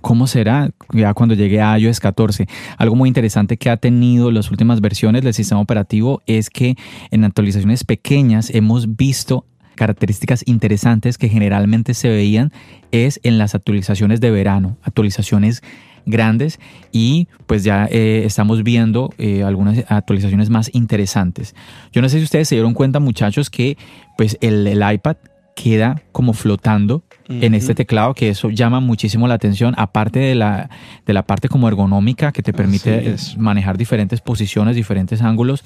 cómo será ya cuando llegue a iOS 14. Algo muy interesante que ha tenido las últimas versiones del sistema operativo es que en actualizaciones pequeñas hemos visto características interesantes que generalmente se veían es en las actualizaciones de verano, actualizaciones grandes y pues ya eh, estamos viendo eh, algunas actualizaciones más interesantes. Yo no sé si ustedes se dieron cuenta muchachos que pues el, el iPad queda como flotando en este teclado, que eso llama muchísimo la atención, aparte de la, de la parte como ergonómica que te permite manejar diferentes posiciones, diferentes ángulos.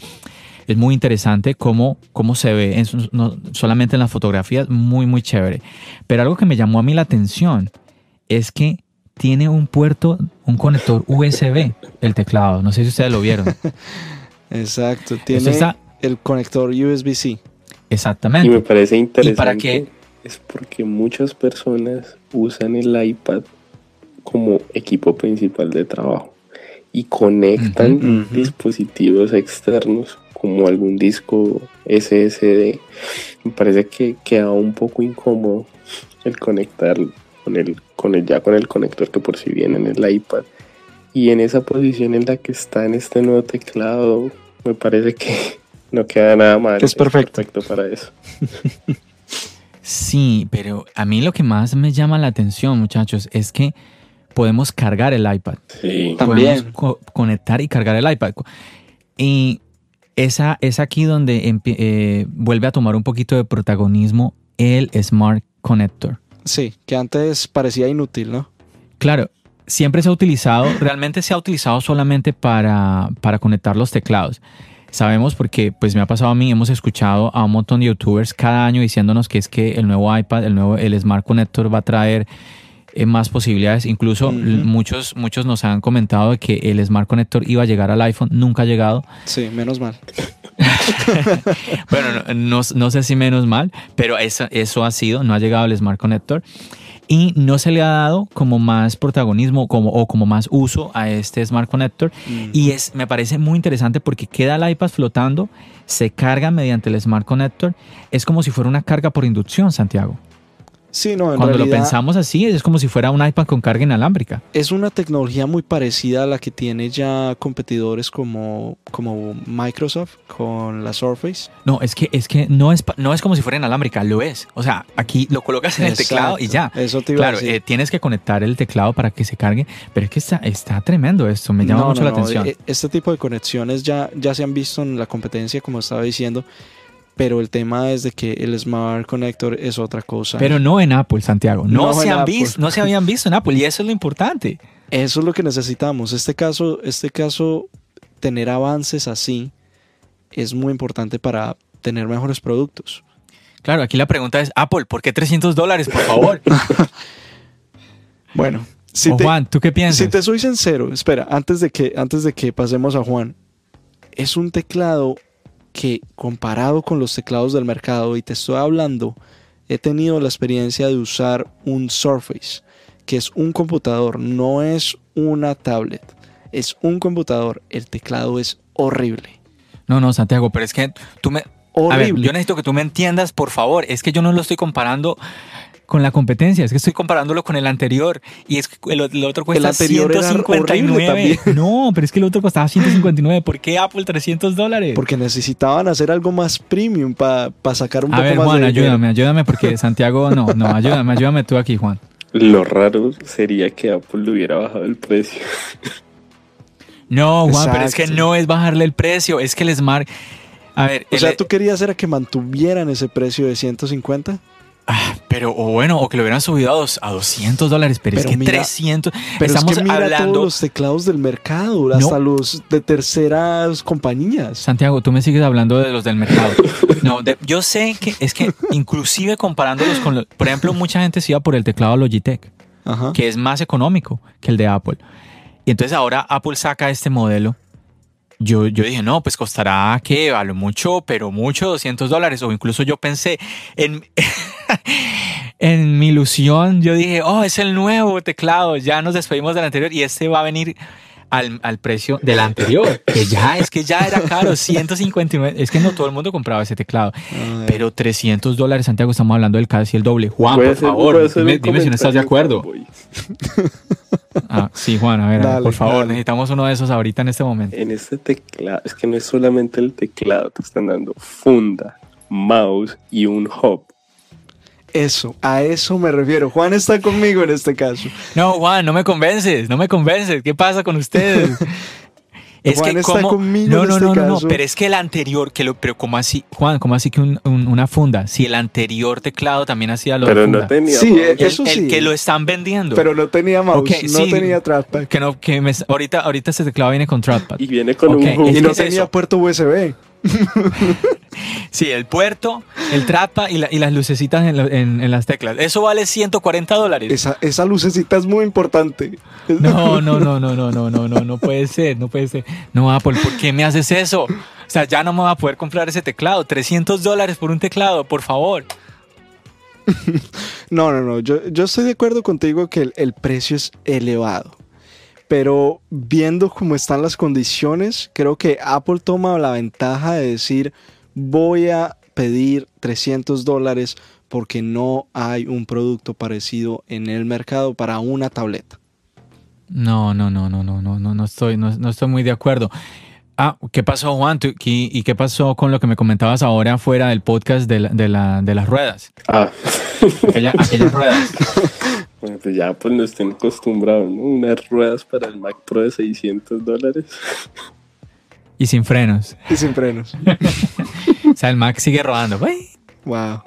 Es muy interesante cómo, cómo se ve, no, solamente en las fotografías, muy, muy chévere. Pero algo que me llamó a mí la atención es que tiene un puerto, un conector USB, el teclado. No sé si ustedes lo vieron. Exacto, tiene el conector USB-C. Exactamente. Y me parece interesante. ¿Y para qué? Es porque muchas personas usan el iPad como equipo principal de trabajo y conectan dispositivos externos como algún disco SSD. Me parece que queda un poco incómodo el conectar con el, con el ya con el conector que por si viene en el iPad. Y en esa posición en la que está en este nuevo teclado, me parece que no queda nada mal. Es perfecto. Es perfecto para eso. Sí, pero a mí lo que más me llama la atención, muchachos, es que podemos cargar el iPad. Sí, también. conectar y cargar el iPad. Y esa, es aquí donde eh, vuelve a tomar un poquito de protagonismo el Smart Connector. Sí, que antes parecía inútil, ¿no? Claro, siempre se ha utilizado, realmente se ha utilizado solamente para, para conectar los teclados. Sabemos porque pues me ha pasado a mí, hemos escuchado a un montón de youtubers cada año diciéndonos que es que el nuevo iPad, el nuevo el Smart Connector va a traer eh, más posibilidades. Incluso muchos, muchos nos han comentado que el Smart Connector iba a llegar al iPhone, nunca ha llegado. Sí, menos mal. bueno, no, no, sé si menos mal, pero eso, eso ha sido, no ha llegado el Smart Connector y no se le ha dado como más protagonismo como, o como más uso a este Smart Connector. Y es, me parece muy interesante porque queda el iPad flotando, se carga mediante el Smart Connector. Es como si fuera una carga por inducción, Santiago. Sí, no, Cuando lo pensamos así, es como si fuera un iPad con carga inalámbrica. Es una tecnología muy parecida a la que tiene ya competidores como, como Microsoft con la Surface. No, es que, es que no, es, no es como si fuera inalámbrica, lo es. O sea, aquí lo colocas en el teclado y ya. Eso te iba claro, a decir. Eh, tienes que conectar el teclado para que se cargue, pero es que está, está tremendo esto, me llama mucho la atención. Eh, este tipo de conexiones ya, ya se han visto en la competencia, como estaba diciendo pero el tema es de que el Smart Connector es otra cosa. Pero no en Apple, Santiago. No, se, han Visto, no se habían visto en Apple y eso es lo importante. Eso es lo que necesitamos. Este caso, este caso, tener avances así es muy importante para tener mejores productos. Claro, aquí la pregunta es, Apple, ¿por qué 300 dólares, por favor? bueno, si Juan, ¿tú qué piensas? Si te soy sincero, espera, antes de que, antes de que pasemos a Juan, es un teclado que comparado con los teclados del mercado, y te estoy hablando, he tenido la experiencia de usar un Surface, que es un computador, no es una tablet, es un computador, el teclado es horrible. No, no, Santiago, pero es que tú me... Horrible. yo necesito que tú me entiendas, por favor. Es que yo no lo estoy comparando con la competencia, es que estoy comparándolo con el anterior y es que el, otro cuesta el 159. No, pero es que el otro costaba 159. ¿Por qué Apple 300 dólares? Porque necesitaban hacer algo más premium para sacar un A poco ver, más Juan, de ayúdame, ayúdame porque Santiago no, no, ayúdame, ayúdame tú aquí, Juan. Lo raro sería que Apple le hubiera bajado el precio. No, Juan, pero es que no es bajarle el precio, es que el Smart a ver, o sea, ¿tú querías era que mantuvieran ese precio de 150? Ah, pero, o bueno, o que lo hubieran subido a, 200 dólares, pero, es que 300. Pero estamos es que mira hablando. todos los teclados del mercado, hasta los de terceras compañías. Santiago, tú me sigues hablando de los del mercado. No, yo sé que es que, inclusive comparándolos con. por ejemplo, mucha gente se iba por el teclado Logitech, que es más económico que el de Apple. Y entonces ahora Apple saca este modelo yo, yo dije, no, pues costará que a lo mucho, pero mucho, 200 dólares. O incluso yo pensé en, en mi ilusión, yo dije, oh, es el nuevo teclado, ya nos despedimos del anterior y este va a venir al, al, precio del anterior, que ya es que ya era caro, 159. Es que no todo el mundo compraba ese teclado, pero 300 dólares, Santiago, estamos hablando del casi el doble. Juan, por favor, dime, si no estás de acuerdo. Ah, sí, Juan, a ver, por favor, necesitamos uno de esos ahorita en este momento. En este teclado, es que no es solamente el teclado, te están dando funda, mouse y un hub. Eso, a eso me refiero. Juan está conmigo en este caso. No, Juan, no me convences, no me convences. ¿Qué pasa con ustedes? Es Juan que está conmigo no, en no, este no, caso. no, pero es que el anterior, que lo, pero ¿cómo así, Juan? ¿Cómo así que una funda? Si el anterior teclado también hacía lo pero de funda. no tenía Sí, mouse. eso el, sí. el que lo están vendiendo. Pero no tenía mouse, Ok, no sí. tenía trackpad. que no, que me- ahorita, ahorita este teclado viene con trackpad. Y viene con Ok, un Y no es tenía eso. puerto USB. sí, el puerto, el trapa y, las lucecitas en, las teclas. Eso vale 140 dólares. Esa, esa lucecita es muy importante. No, no, no, no, no, no, no, no, no puede ser, no puede ser. No, Apple, ¿por qué me haces eso? O sea, ya no me va a poder comprar ese teclado. 300 dólares por un teclado, por favor. no, no, no. Yo, yo estoy de acuerdo contigo que el precio es elevado pero viendo cómo están las condiciones, creo que Apple toma la ventaja de decir voy a pedir 300 dólares porque no hay un producto parecido en el mercado para una tableta. No, no, no, no, no, no, no, no estoy, no, estoy muy de acuerdo. Ah, ¿qué pasó, Juan? ¿Y qué pasó con lo que me comentabas ahora fuera del podcast de, de, de las ruedas? Ah. aquellas ruedas. Bueno, pues ya pues no estén acostumbrados, ¿no? Unas ruedas para el Mac Pro de 600 dólares. Y sin frenos. Y sin frenos. o sea, el Mac sigue rodando. Wow.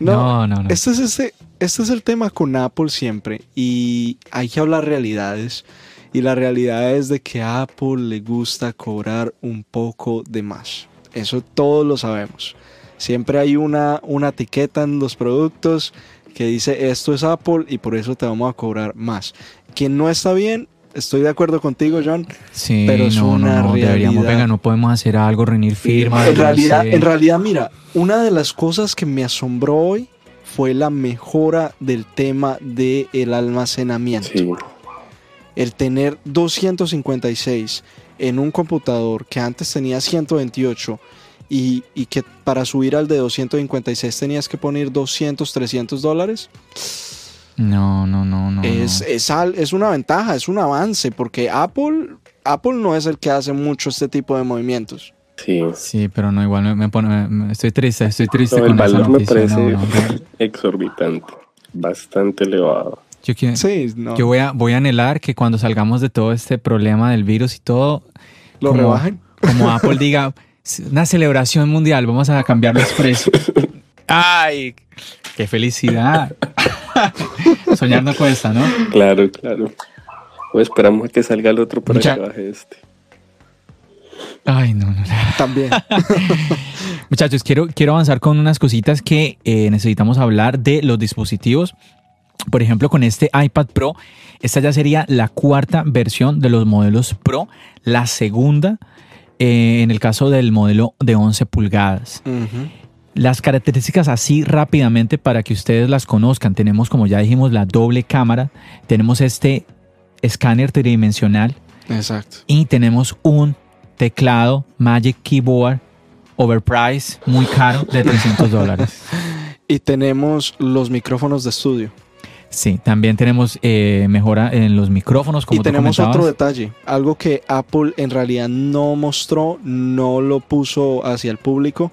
No, no, no. Este, es este, este es el tema con Apple siempre. Y hay que hablar realidades. Y la realidad es de que a Apple le gusta cobrar un poco de más. Eso todos lo sabemos. Siempre hay una, una etiqueta en los productos que dice esto es Apple y por eso te vamos a cobrar más. Quien no está bien, estoy de acuerdo contigo, John. Sí, pero es una no, realidad. Deberíamos, venga, no podemos hacer algo, reunir firmas. En realidad, en realidad, mira, una de las cosas que me asombró hoy fue la mejora del tema del el almacenamiento. El tener 256 en un computador que antes tenía 128 y, que para subir al de 256 tenías que poner 200, 300 dólares. No, no, no, no. Es, es, es, una ventaja, es un avance, porque Apple, Apple no es el que hace mucho este tipo de movimientos. Sí. Sí, pero no, igual me, pone, estoy triste, estoy triste. con el valor me parece exorbitante, bastante elevado. Yo, quiero, sí, yo voy, a, voy a anhelar que cuando salgamos de todo este problema del virus y todo... Lo rebajen. Como Apple diga, una celebración mundial, vamos a cambiar los precios. ¡Ay! ¡Qué felicidad! Soñar no cuesta, ¿no? Claro, claro. O esperamos a que salga el otro para que baje este. Ay, no, no. También. Muchachos, quiero, quiero avanzar con unas cositas que eh, necesitamos hablar de los dispositivos. Por ejemplo, con este iPad Pro, esta ya sería la cuarta versión de los modelos Pro, la segunda eh, en el caso del modelo de 11 pulgadas. Las características así rápidamente para que ustedes las conozcan. Tenemos, como ya dijimos, la doble cámara. Tenemos este escáner tridimensional. Exacto. Y tenemos un teclado Magic Keyboard overpriced, muy caro, de 300 dólares. y tenemos los micrófonos de estudio. Sí, también tenemos eh, mejora en los micrófonos. Como y tenemos otro detalle, algo que Apple en realidad no mostró, no lo puso hacia el público.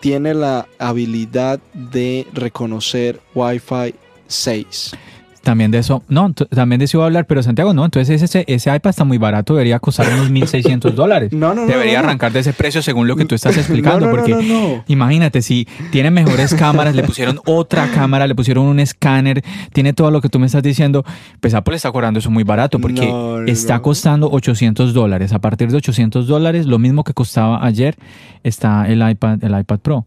Tiene la habilidad de reconocer Wi-Fi 6. También de eso, no, también de eso iba a hablar, pero Santiago, no, entonces ese, ese iPad está muy barato, debería costar unos 1.600 dólares. No, no, Debería arrancar de ese precio según lo que tú estás explicando, porque imagínate, si tiene mejores cámaras, le pusieron otra cámara, le pusieron un escáner, tiene todo lo que tú me estás diciendo, pues Apple está cobrando eso muy barato, porque está costando 800 dólares. A partir de 800 dólares, lo mismo que costaba ayer, está el iPad, el iPad Pro.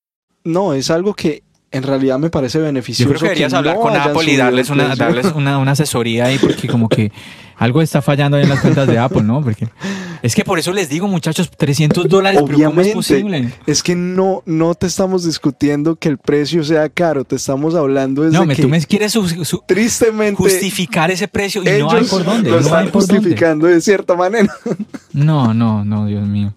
No, es algo que en realidad me parece beneficioso. Yo creo que deberías hablar con Apple y darles, una, darles una, una, asesoría ahí, porque como que algo está fallando ahí en las cuentas de Apple, ¿no? Porque es que por eso les digo, muchachos, 300 dólares, pero ¿cómo es posible? Es que no, no te estamos discutiendo que el precio sea caro, te estamos hablando de no, que... tú me quieres tristemente justificar ese precio y no hay por dónde. Lo están justificando de cierta manera. No, no, no, Dios mío.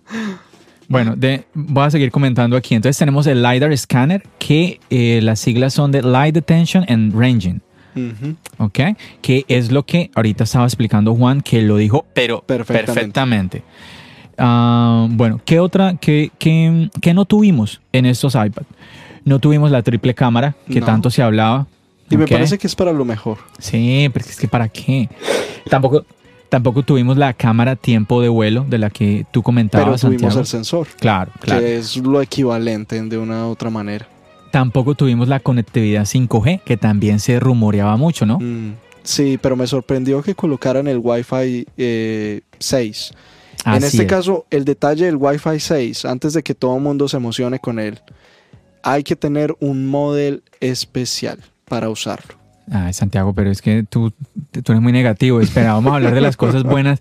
Bueno, de, voy a seguir comentando aquí. Entonces tenemos el LiDAR Scanner, que eh, las siglas son de Light Detection and Ranging. ¿Ok? Que es lo que ahorita estaba explicando Juan, que lo dijo, pero perfectamente. Ah, bueno, ¿qué otra, qué, qué, qué no tuvimos en estos iPad? No tuvimos la triple cámara que No. tanto se hablaba. Y me parece que es para lo mejor. Sí, pero es que ¿para qué? Tampoco, tampoco tuvimos la cámara tiempo de vuelo de la que tú Pero comentabas, tuvimos Santiago. el sensor, Claro, claro. que es lo equivalente de una u otra manera. Tampoco tuvimos la conectividad 5G, que también se rumoreaba mucho, ¿no? Mm, sí, pero me sorprendió que colocaran el Wi-Fi eh, 6. en Así este es. caso, el detalle del Wi-Fi 6, antes de que todo el mundo se emocione con él, hay que tener un model especial para usarlo. Ay, Santiago, pero es que tú, tú eres muy negativo. Espera, vamos a hablar de las cosas buenas.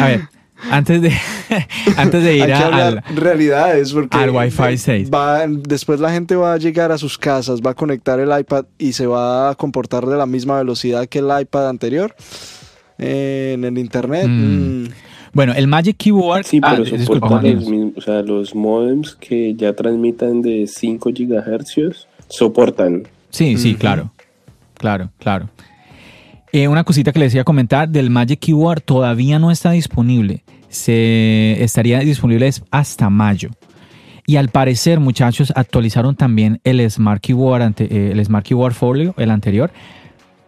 A ver, antes de, antes de ir Hay que a- hablar al, realidades porque al Wi-Fi 6. va- después la gente va a llegar a sus casas, va a conectar el iPad y se va a comportar de la misma velocidad que el iPad anterior eh, en el internet. Mm. Mm, Bueno, el Magic Keyboard. Sí, Ah, pero disculpa, soporta los, o sea, los modems que ya transmitan de 5 GHz soportan. Sí, sí, claro. Claro, claro. Eh, una cosita que les decía comentar del Magic Keyboard todavía no está disponible. Se estaría disponible hasta mayo. Y al parecer, muchachos, actualizaron también el Smart Keyboard, ante- eh, el Smart Keyboard Folio, el anterior.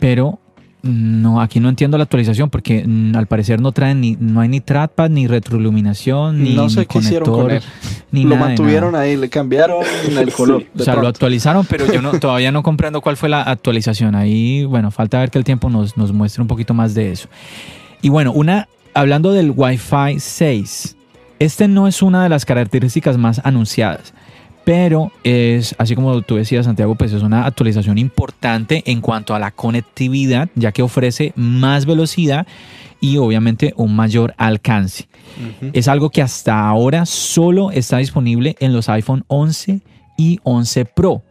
Pero no, aquí no entiendo la actualización porque mm, al parecer no traen ni, no hay ni trackpad, ni retroiluminación, ni, no sé ni qué hicieron con él. conectores, ni Lo nada mantuvieron nada. ahí, le cambiaron el color. Sí. O sea, lo actualizaron, pero yo no, todavía no comprendo cuál fue la actualización. Ahí, bueno, falta ver que el tiempo nos, nos muestre un poquito más de eso. Y bueno, una, hablando del Wi-Fi 6, este no es una de las características más anunciadas, pero es, así como tú decías, Santiago, pues es una actualización importante en cuanto a la conectividad, ya que ofrece más velocidad y obviamente un mayor alcance. Es algo que hasta ahora solo está disponible en los iPhone 11 y 11 Pro.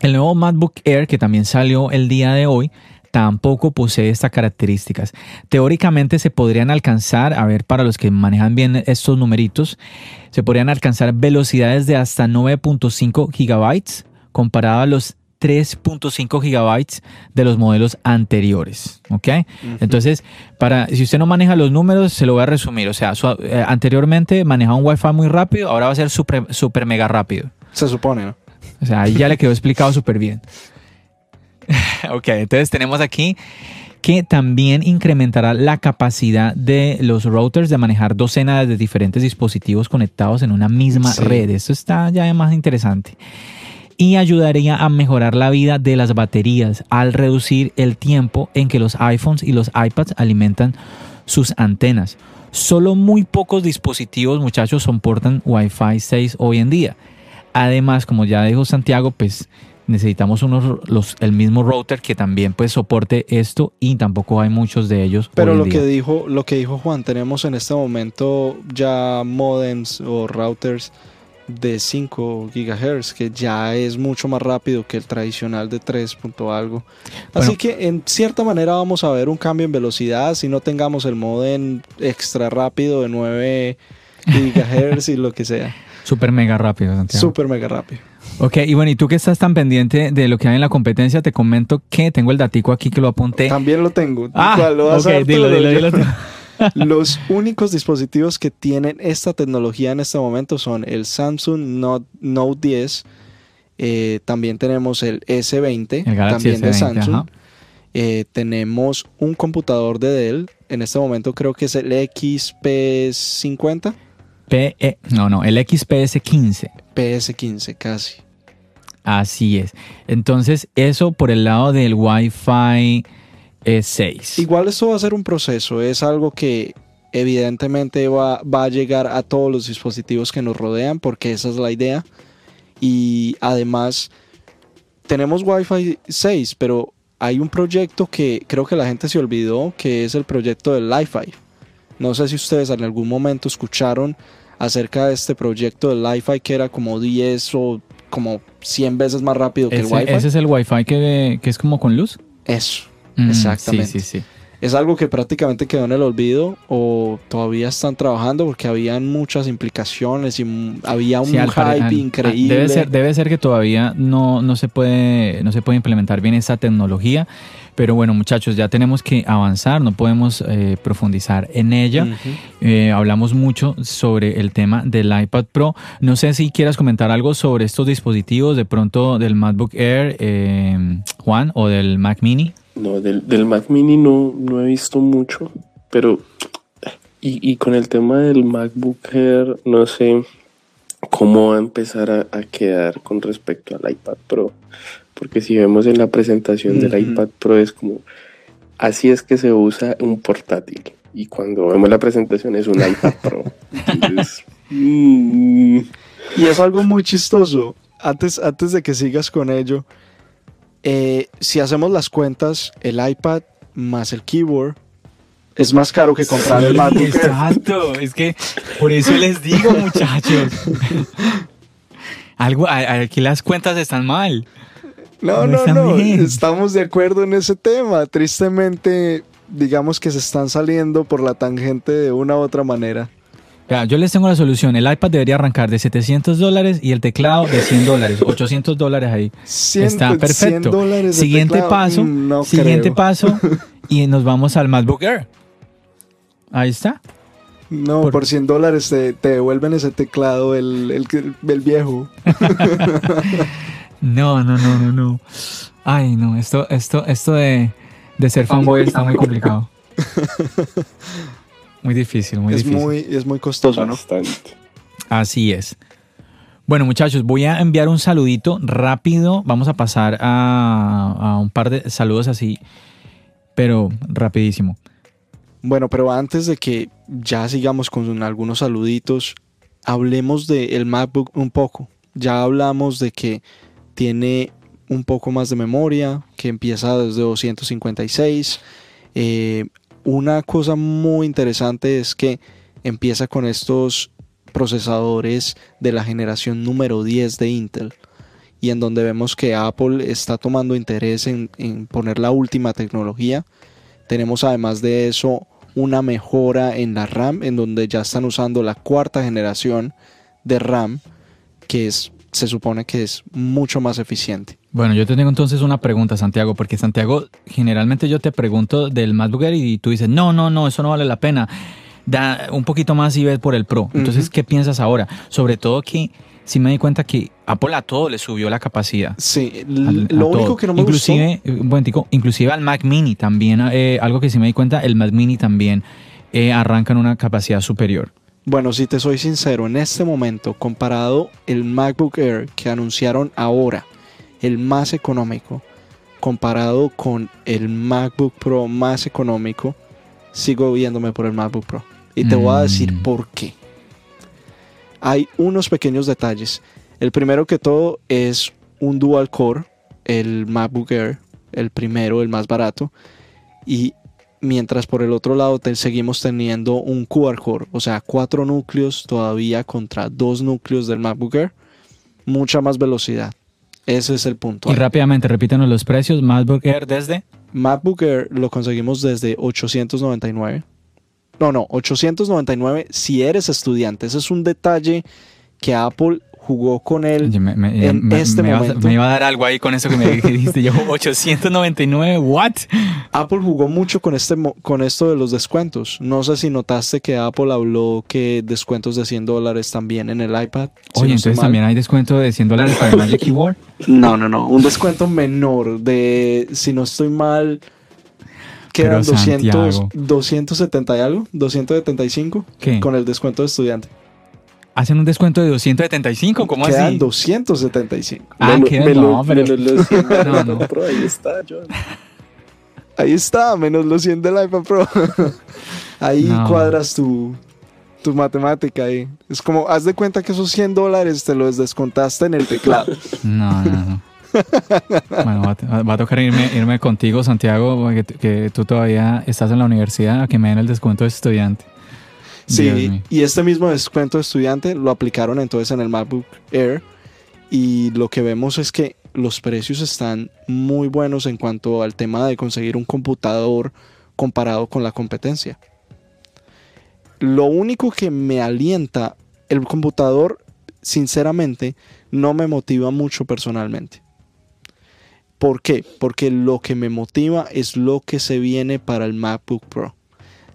El nuevo MacBook Air, que también salió el día de hoy, tampoco posee estas características. Teóricamente se podrían alcanzar, a ver, para los que manejan bien estos numeritos, se podrían alcanzar velocidades de hasta 9.5 gigabytes comparado a los 3.5 gigabytes de los modelos anteriores. ¿Ok? Entonces, para, si usted no maneja los números, se lo voy a resumir. O sea, su- eh, anteriormente manejaba un Wi-Fi muy rápido, ahora va a ser super, super mega rápido. Se supone, ¿no? O sea, ahí ya le quedó explicado súper bien. ok, entonces tenemos aquí que también incrementará la capacidad de los routers de manejar docenas de diferentes dispositivos conectados en una misma Sí. red. Esto está ya más interesante. Y ayudaría a mejorar la vida de las baterías al reducir el tiempo en que los iPhones y los iPads alimentan sus antenas. Solo muy pocos dispositivos, muchachos, soportan Wi-Fi 6 hoy en día. Además, como ya dijo Santiago, pues necesitamos unos, los, el mismo router que también pues soporte esto y tampoco hay muchos de ellos. Pero lo que dijo, lo que dijo Juan, tenemos en este momento ya modems o routers de 5 GHz, que ya es mucho más rápido que el tradicional de 3 punto algo. Así Bueno. que en cierta manera vamos a ver un cambio en velocidad si no tengamos el modem extra rápido de 9 GHz y lo que sea. Súper mega rápido, Santiago. Súper mega rápido. Ok, y bueno, y tú que estás tan pendiente de lo que hay en la competencia, te comento que tengo el datico aquí que lo apunté. También lo tengo. Ah. ¿Lo vas a ok, dar tú dilo, dilo, dilo. Los únicos dispositivos que tienen esta tecnología en este momento son el Samsung Note, Note 10. eh, también tenemos el S20, El Galaxy también de S20, Samsung. Eh, tenemos un computador de Dell. En este momento creo que es el XP50, P- eh, no, no, el XPS 15. PS15 casi. Así es. Entonces, eso por el lado del Wi-Fi eh, 6. Igual esto va a ser un proceso, es algo que evidentemente va, va a llegar a todos los dispositivos que nos rodean porque esa es la idea. Y además tenemos Wi-Fi 6, pero hay un proyecto que creo que la gente se olvidó, que es el proyecto del Li-Fi. No sé si ustedes en algún momento escucharon acerca de este proyecto del Li-Fi que era como 10 o como 100 veces más rápido que el ese, Wi-Fi. ese es el Wi-Fi que, que es como con luz. Eso, Mm, exactamente. Sí, sí, sí. ¿Es algo que prácticamente quedó en el olvido o todavía están trabajando porque habían muchas implicaciones y había un al hype al- increíble? Debe ser, debe ser que todavía no, no, se puede, no se puede implementar bien esta tecnología. Pero bueno, muchachos, ya tenemos que avanzar, no podemos eh, profundizar en ella. Eh, hablamos mucho sobre el tema del iPad Pro. No sé si quieras comentar algo sobre estos dispositivos, de pronto del MacBook Air, eh, Juan, o del Mac Mini. No, del, del Mac Mini no, no he visto mucho, pero y, y con el tema del MacBook Air, no sé cómo va a empezar a, a quedar con respecto al iPad Pro, porque si vemos en la presentación del Ujú. iPad Pro es como, así es que se usa un portátil, y cuando vemos la presentación es un iPad Pro. Entonces, mm, Y es algo muy chistoso. Antes, antes de que sigas con ello, eh, si hacemos las cuentas, el iPad más el keyboard es más caro que comprar el MacBook. Exacto, es que por eso les digo, muchachos. Algo, aquí las cuentas están mal. No, No no. Estamos de acuerdo en ese tema. Tristemente, digamos que se están saliendo por la tangente de una u otra manera. Vea, yo les tengo la solución. El iPad debería arrancar de 700 dólares y el teclado de 100 dólares. 800 dólares ahí. 100, Está 100 perfecto. dólares de Siguiente teclado, paso. mm, no siguiente creo. paso. Y nos vamos al MacBook Air. Ahí está. No, Por- por, 100 dólares te, te devuelven ese teclado, el, el, el viejo. No, no, no, no, no. Ay, no. Esto, esto, esto de, de ser fanboy está muy complicado. Muy difícil, muy es, difícil. muy, es muy costoso, ¿no? bastante. Así es. Bueno, muchachos, voy a enviar un saludito rápido. Vamos a pasar a, a un par de saludos así, pero rapidísimo. Bueno, pero antes de que ya sigamos con algunos saluditos, hablemos del MacBook un poco. Ya hablamos de que tiene un poco más de memoria, que empieza desde 256. Eh, una cosa muy interesante es que empieza con estos procesadores de la generación número 10 de Intel y en donde vemos que Apple está tomando interés en, en poner la última tecnología. Tenemos además de eso una mejora en la RAM, en donde ya están usando la cuarta generación de RAM, que es, se supone que es mucho más eficiente. Bueno, yo te tengo entonces una pregunta, Santiago, porque Santiago, generalmente yo te pregunto del MacBook Air y tú dices, no, no, no, eso no vale la pena. Da un poquito más y ves por el Pro. Entonces. ¿qué piensas ahora? Sobre todo que sí me di cuenta que Apple a todo le subió la capacidad. Sí, Al- lo todo. único que no me inclusive, eh, un momentico, inclusive al Mac Mini también, eh, algo que sí me di cuenta, el Mac Mini también eh, arranca en una capacidad superior. Bueno, si te soy sincero, en este momento, comparado el MacBook Air que anunciaron ahora, el más económico, comparado con el MacBook Pro más económico, sigo viéndome por el MacBook Pro. Y te voy a decir Mm. por qué. Hay unos pequeños detalles. El primero que todo es un dual core, el MacBook Air, el primero, el más barato. Y mientras por el otro lado te seguimos teniendo un quad core, o sea, cuatro núcleos todavía contra dos núcleos del MacBook Air. Mucha más velocidad. Ese es el punto. Y ahí. rápidamente, repítanos los precios. MacBook Air desde... MacBook Air lo conseguimos desde 899. No, no, 899 si eres estudiante. Ese es un detalle que Apple jugó con él. Oye, me, me- en me- este momento- me iba a dar algo ahí con eso que me dijiste. Yo, 899, ¿what? Apple jugó mucho con, este, con esto de los descuentos. No sé si notaste que Apple habló que descuentos de 100 dólares también en el iPad. si Oye, no entonces también hay descuento de 100 dólares para el Magic Keyboard. No, no, no. Un descuento menor de, si no estoy mal, quedan Pero 200, Santiago. 270 y algo, 275 ¿Qué? con el descuento de estudiante. ¿Hacen un descuento de 275? ¿Cómo quedan así? 275. Ah, Menos- que menos- no, pero... menos los 100 del No, iPad no. Pro, ahí está, John. Ahí está, menos los 100 del iPad Pro. ahí No. cuadras tu, tu matemática ahí. Es como, haz de cuenta que esos 100 dólares te los descontaste en el teclado. No, no, no. Bueno, va, a- va a tocar irme, irme contigo, Santiago, porque que tú todavía estás en la universidad, a que me den el descuento de estudiante. Sí, y este mismo descuento de estudiante lo aplicaron entonces en el MacBook Air. Y lo que vemos es que los precios están muy buenos en cuanto al tema de conseguir un computador comparado con la competencia. Lo único que me alienta el computador, sinceramente, no me motiva mucho personalmente. ¿Por qué? Porque lo que me motiva es lo que se viene para el MacBook Pro.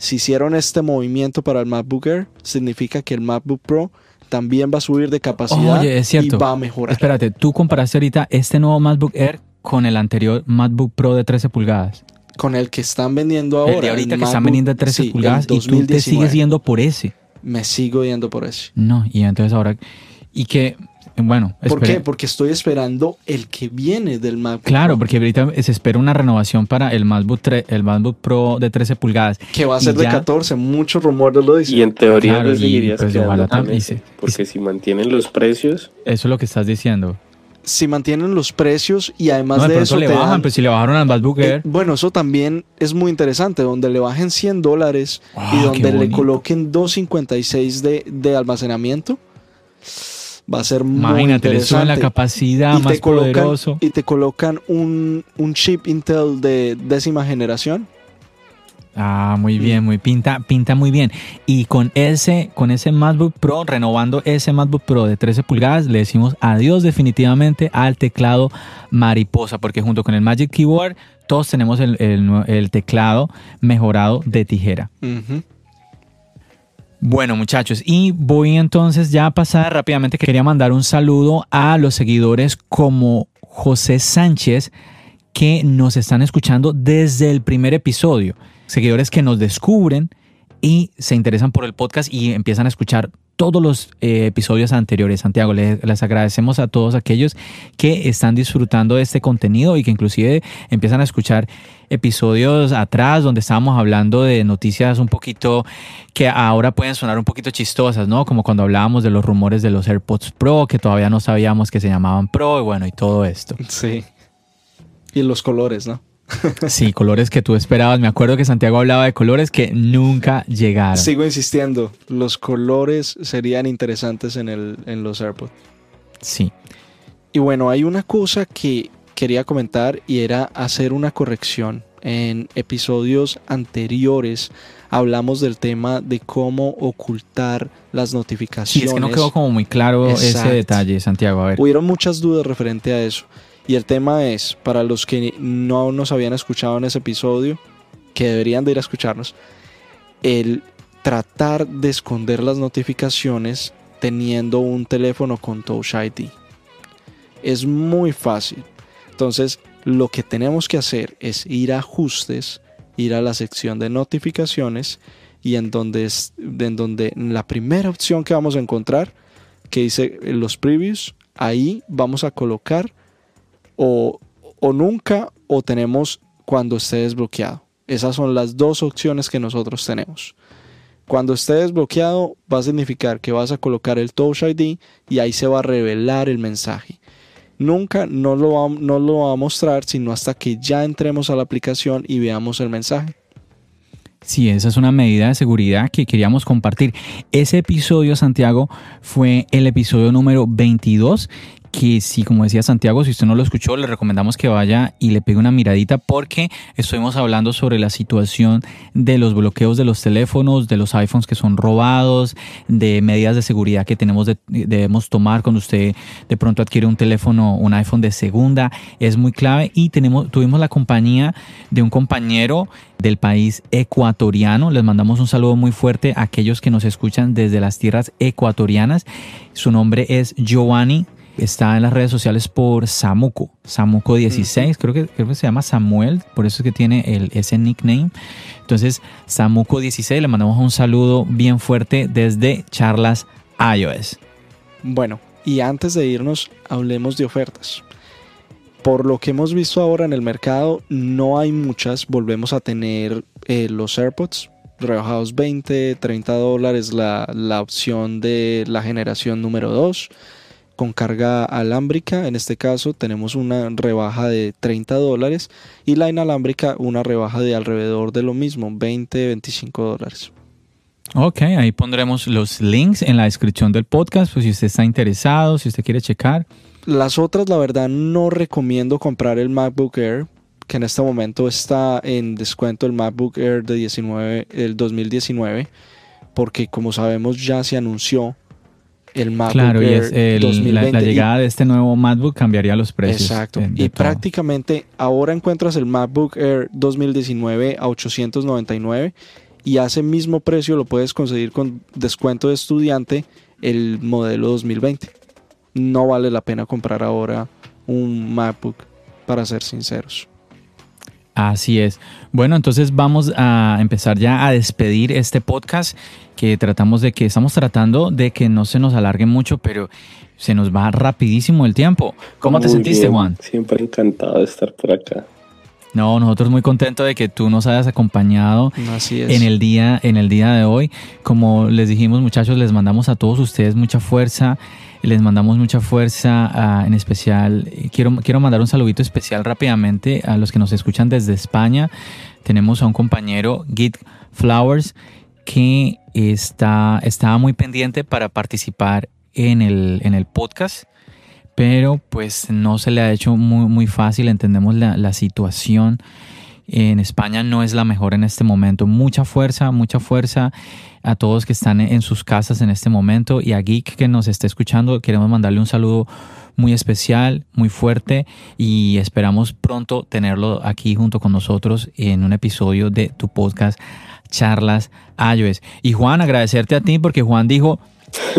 Si hicieron este movimiento para el MacBook Air, significa que el MacBook Pro también va a subir de capacidad Oye, es cierto. y va a mejorar. Espérate, tú comparaste ahorita este nuevo MacBook Air con el anterior MacBook Pro de 13 pulgadas. Con el que están vendiendo ahora. el de ahorita el que están vendiendo de 13 sí, el pulgadas y tú te 2019. sigues yendo por ese. Me sigo yendo por ese. No, y entonces ahora. Y que, bueno, ¿Por espere. qué? Porque estoy esperando el que viene del MacBook Claro, Pro, porque ahorita se espera una renovación para el MacBook, tre- el MacBook Pro de 13 pulgadas. que va a y ser de ya- 14. Muchos rumores lo dicen. Y en teoría Claro, seguirías pues también se- Porque si mantienen los precios, Eso es lo que estás diciendo. Si mantienen los precios y además No, de eso le te bajan, dan- pues si le bajaron al MacBook Eh, Air. bueno, eso también es muy interesante, donde le bajen 100 dólares Ah, y qué donde le coloquen 256 de, de almacenamiento, va a ser muy Imagínate, le interesante. suben la capacidad, y más te colocan, poderoso. y te colocan un, un chip Intel de décima generación. Ah, muy bien, muy pinta, pinta muy bien. Y con ese, con ese MacBook Pro, renovando ese MacBook Pro de 13 pulgadas, le decimos adiós definitivamente al teclado mariposa, porque junto con el Magic Keyboard, todos tenemos el, el teclado mejorado de tijera. Ujú. Bueno, muchachos, y voy entonces ya a pasar rápidamente. que Quería mandar un saludo a los seguidores como José Sánchez, que nos están escuchando desde el primer episodio. Seguidores que nos descubren y se interesan por el podcast y empiezan a escuchar todos los eh, episodios anteriores. Santiago, les, les agradecemos a todos aquellos que están disfrutando de este contenido y que inclusive empiezan a escuchar episodios atrás donde estábamos hablando de noticias un poquito que ahora pueden sonar un poquito chistosas, ¿no? Como cuando hablábamos de los rumores de los AirPods Pro, que todavía no sabíamos que se llamaban Pro y bueno, y todo esto. Sí. Y los colores, ¿no? Sí, colores que tú esperabas. Me acuerdo que Santiago hablaba de colores que nunca llegaron. Sigo insistiendo, los colores serían interesantes en, el, en los AirPods. Sí. Y bueno, hay una cosa que quería comentar y era hacer una corrección. En episodios anteriores hablamos del tema de cómo ocultar las Sí, notificaciones. es que no quedó como muy claro ese Exacto. detalle, Santiago. A ver. Hubieron muchas dudas referente a eso. Y el tema es, para los que no nos habían escuchado en ese episodio, que deberían de ir a escucharnos, el tratar de esconder las notificaciones teniendo un teléfono con Touch ID. Es muy fácil. Entonces, lo que tenemos que hacer es ir a ajustes, ir a la sección de notificaciones y en donde, es, en donde la primera opción que vamos a encontrar, que dice los previews, ahí vamos a colocar o, o nunca o tenemos cuando esté desbloqueado. Esas son las dos opciones que nosotros tenemos. Cuando esté desbloqueado va a significar que vas a colocar el Touch ID y ahí se va a revelar el mensaje. Nunca no lo, va, no lo va a mostrar sino hasta que ya entremos a la aplicación y veamos el mensaje. Sí, esa es una medida de seguridad que queríamos compartir. Ese episodio, Santiago, fue el episodio número 22 que sí, como decía Santiago, si usted no lo escuchó, le recomendamos que vaya y le pegue una miradita porque estuvimos hablando sobre la situación de los bloqueos de los teléfonos, de los iPhones que son robados, de medidas de seguridad que tenemos de- debemos tomar cuando usted de pronto adquiere un teléfono, un iPhone de segunda, es muy clave y tenemos, tuvimos la compañía de un compañero del país ecuatoriano. Les mandamos un saludo muy fuerte a aquellos que nos escuchan desde las tierras ecuatorianas. Su nombre es Giovanni. Está en las redes sociales por Samuco, Samuco16, creo, que, creo que se llama Samuel, por eso es que tiene el, ese nickname. Entonces, Samuco16, le mandamos un saludo bien fuerte desde Charlas iOS. Bueno, y antes de irnos, hablemos de ofertas. Por lo que hemos visto ahora en el mercado, no hay muchas. Volvemos a tener eh, los AirPods rebajados 20, 30 dólares la, la opción de la generación número 2 con carga alámbrica. En este caso tenemos una rebaja de 30 dólares y la inalámbrica una rebaja de alrededor de lo mismo, 20, 25 dólares. Ok, ahí pondremos los links en la descripción del podcast, pues si usted está interesado, si usted quiere checar. Las otras, la verdad, no recomiendo comprar el MacBook Air, que en este momento está en descuento el MacBook Air de 19, el 2019, porque como sabemos ya se anunció el MacBook Claro, y Air es el- la, 2020 la y- llegada de este nuevo MacBook cambiaría los precios. Exacto. de- de y todo. prácticamente ahora encuentras el MacBook Air 2019 a 899 y a ese mismo precio lo puedes conseguir con descuento de estudiante el modelo 2020. No vale la pena comprar ahora un MacBook, para ser sinceros. Así es. Bueno, entonces vamos a empezar ya a despedir este podcast que tratamos de que estamos tratando de que no se nos alargue mucho, pero se nos va rapidísimo el tiempo. ¿Cómo te sentiste, bien, Juan? Siempre encantado de estar por acá. No, nosotros muy contentos de que tú nos hayas acompañado Así es. en el día en el día de hoy. Como les dijimos, muchachos, les mandamos a todos ustedes mucha fuerza. Les mandamos mucha fuerza, ah, en especial, eh, quiero, quiero mandar un saludito especial rápidamente a los que nos escuchan desde España. Tenemos a un compañero, Git Flowers, que está, estaba muy pendiente para participar en el, en el podcast pero pues no se le ha hecho muy, muy fácil, entendemos la, la situación en España no es la mejor en este momento. Mucha fuerza, mucha fuerza a todos que están en sus casas en este momento y a Geek que nos está escuchando. Queremos mandarle un saludo muy especial, muy fuerte y esperamos pronto tenerlo aquí junto con nosotros en un episodio de tu podcast Charlas iOS. Y Juan, agradecerte a ti porque Juan dijo,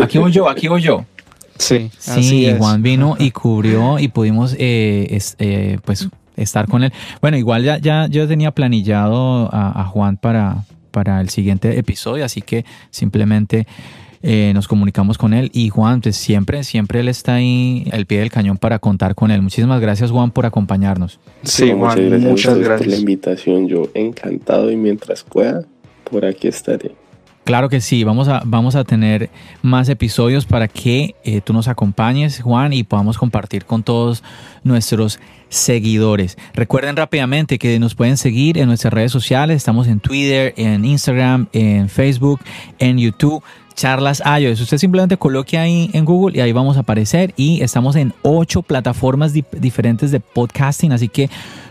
aquí voy yo, aquí voy yo. Sí, así Sí, es. Juan vino y cubrió y pudimos eh, es- eh, pues estar con él. Bueno, igual ya, ya yo tenía planillado a, a Juan para, para el siguiente episodio, así que simplemente eh, nos comunicamos con él y Juan, pues siempre, siempre él está ahí al pie del cañón para contar con él. Muchísimas gracias Juan por acompañarnos. Sí, Juan, muchas gracias, muchas ustedes por la gracias. invitación. Yo encantado y mientras pueda, por aquí estaré. Claro que sí, vamos a, vamos a tener más episodios para que eh, tú nos acompañes, Juan, y podamos compartir con todos nuestros seguidores. Recuerden rápidamente que nos pueden seguir en nuestras redes sociales. Estamos en Twitter, en Instagram, en Facebook, en YouTube. Charlas iOS. Usted simplemente coloque ahí en Google y ahí vamos a aparecer. Y estamos en ocho plataformas dif- diferentes de podcasting. Así que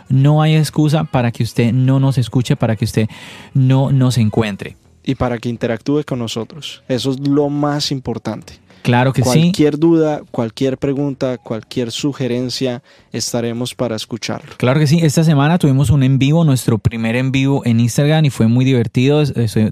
no hay excusa para que usted no nos escuche, para que usted no nos encuentre. Y para que interactúe con nosotros. Eso es lo más importante. Claro que sí. cualquier duda, cualquier pregunta, cualquier sugerencia, estaremos para escucharlo. Claro que sí, esta semana tuvimos un en vivo, nuestro primer en vivo en Instagram y fue muy divertido.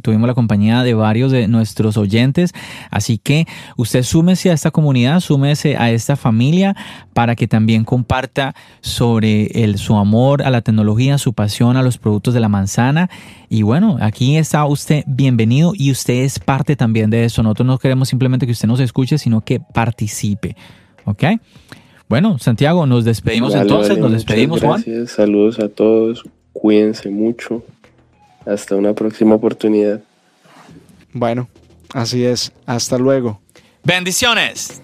Tuvimos la compañía de varios de nuestros oyentes, así que usted súmese a esta comunidad, súmese a esta familia para que también comparta sobre el, su amor a la tecnología, su pasión a los productos de la manzana. Y bueno, aquí está usted bienvenido y usted es parte también de eso. Nosotros no queremos simplemente que usted nos escuche, sino que participe. ¿Ok? Bueno, Santiago, nos despedimos Vale, entonces, vale, nos despedimos, Juan. Gracias, saludos a todos, cuídense mucho. Hasta una próxima oportunidad. Bueno, así es. Hasta luego. Bendiciones.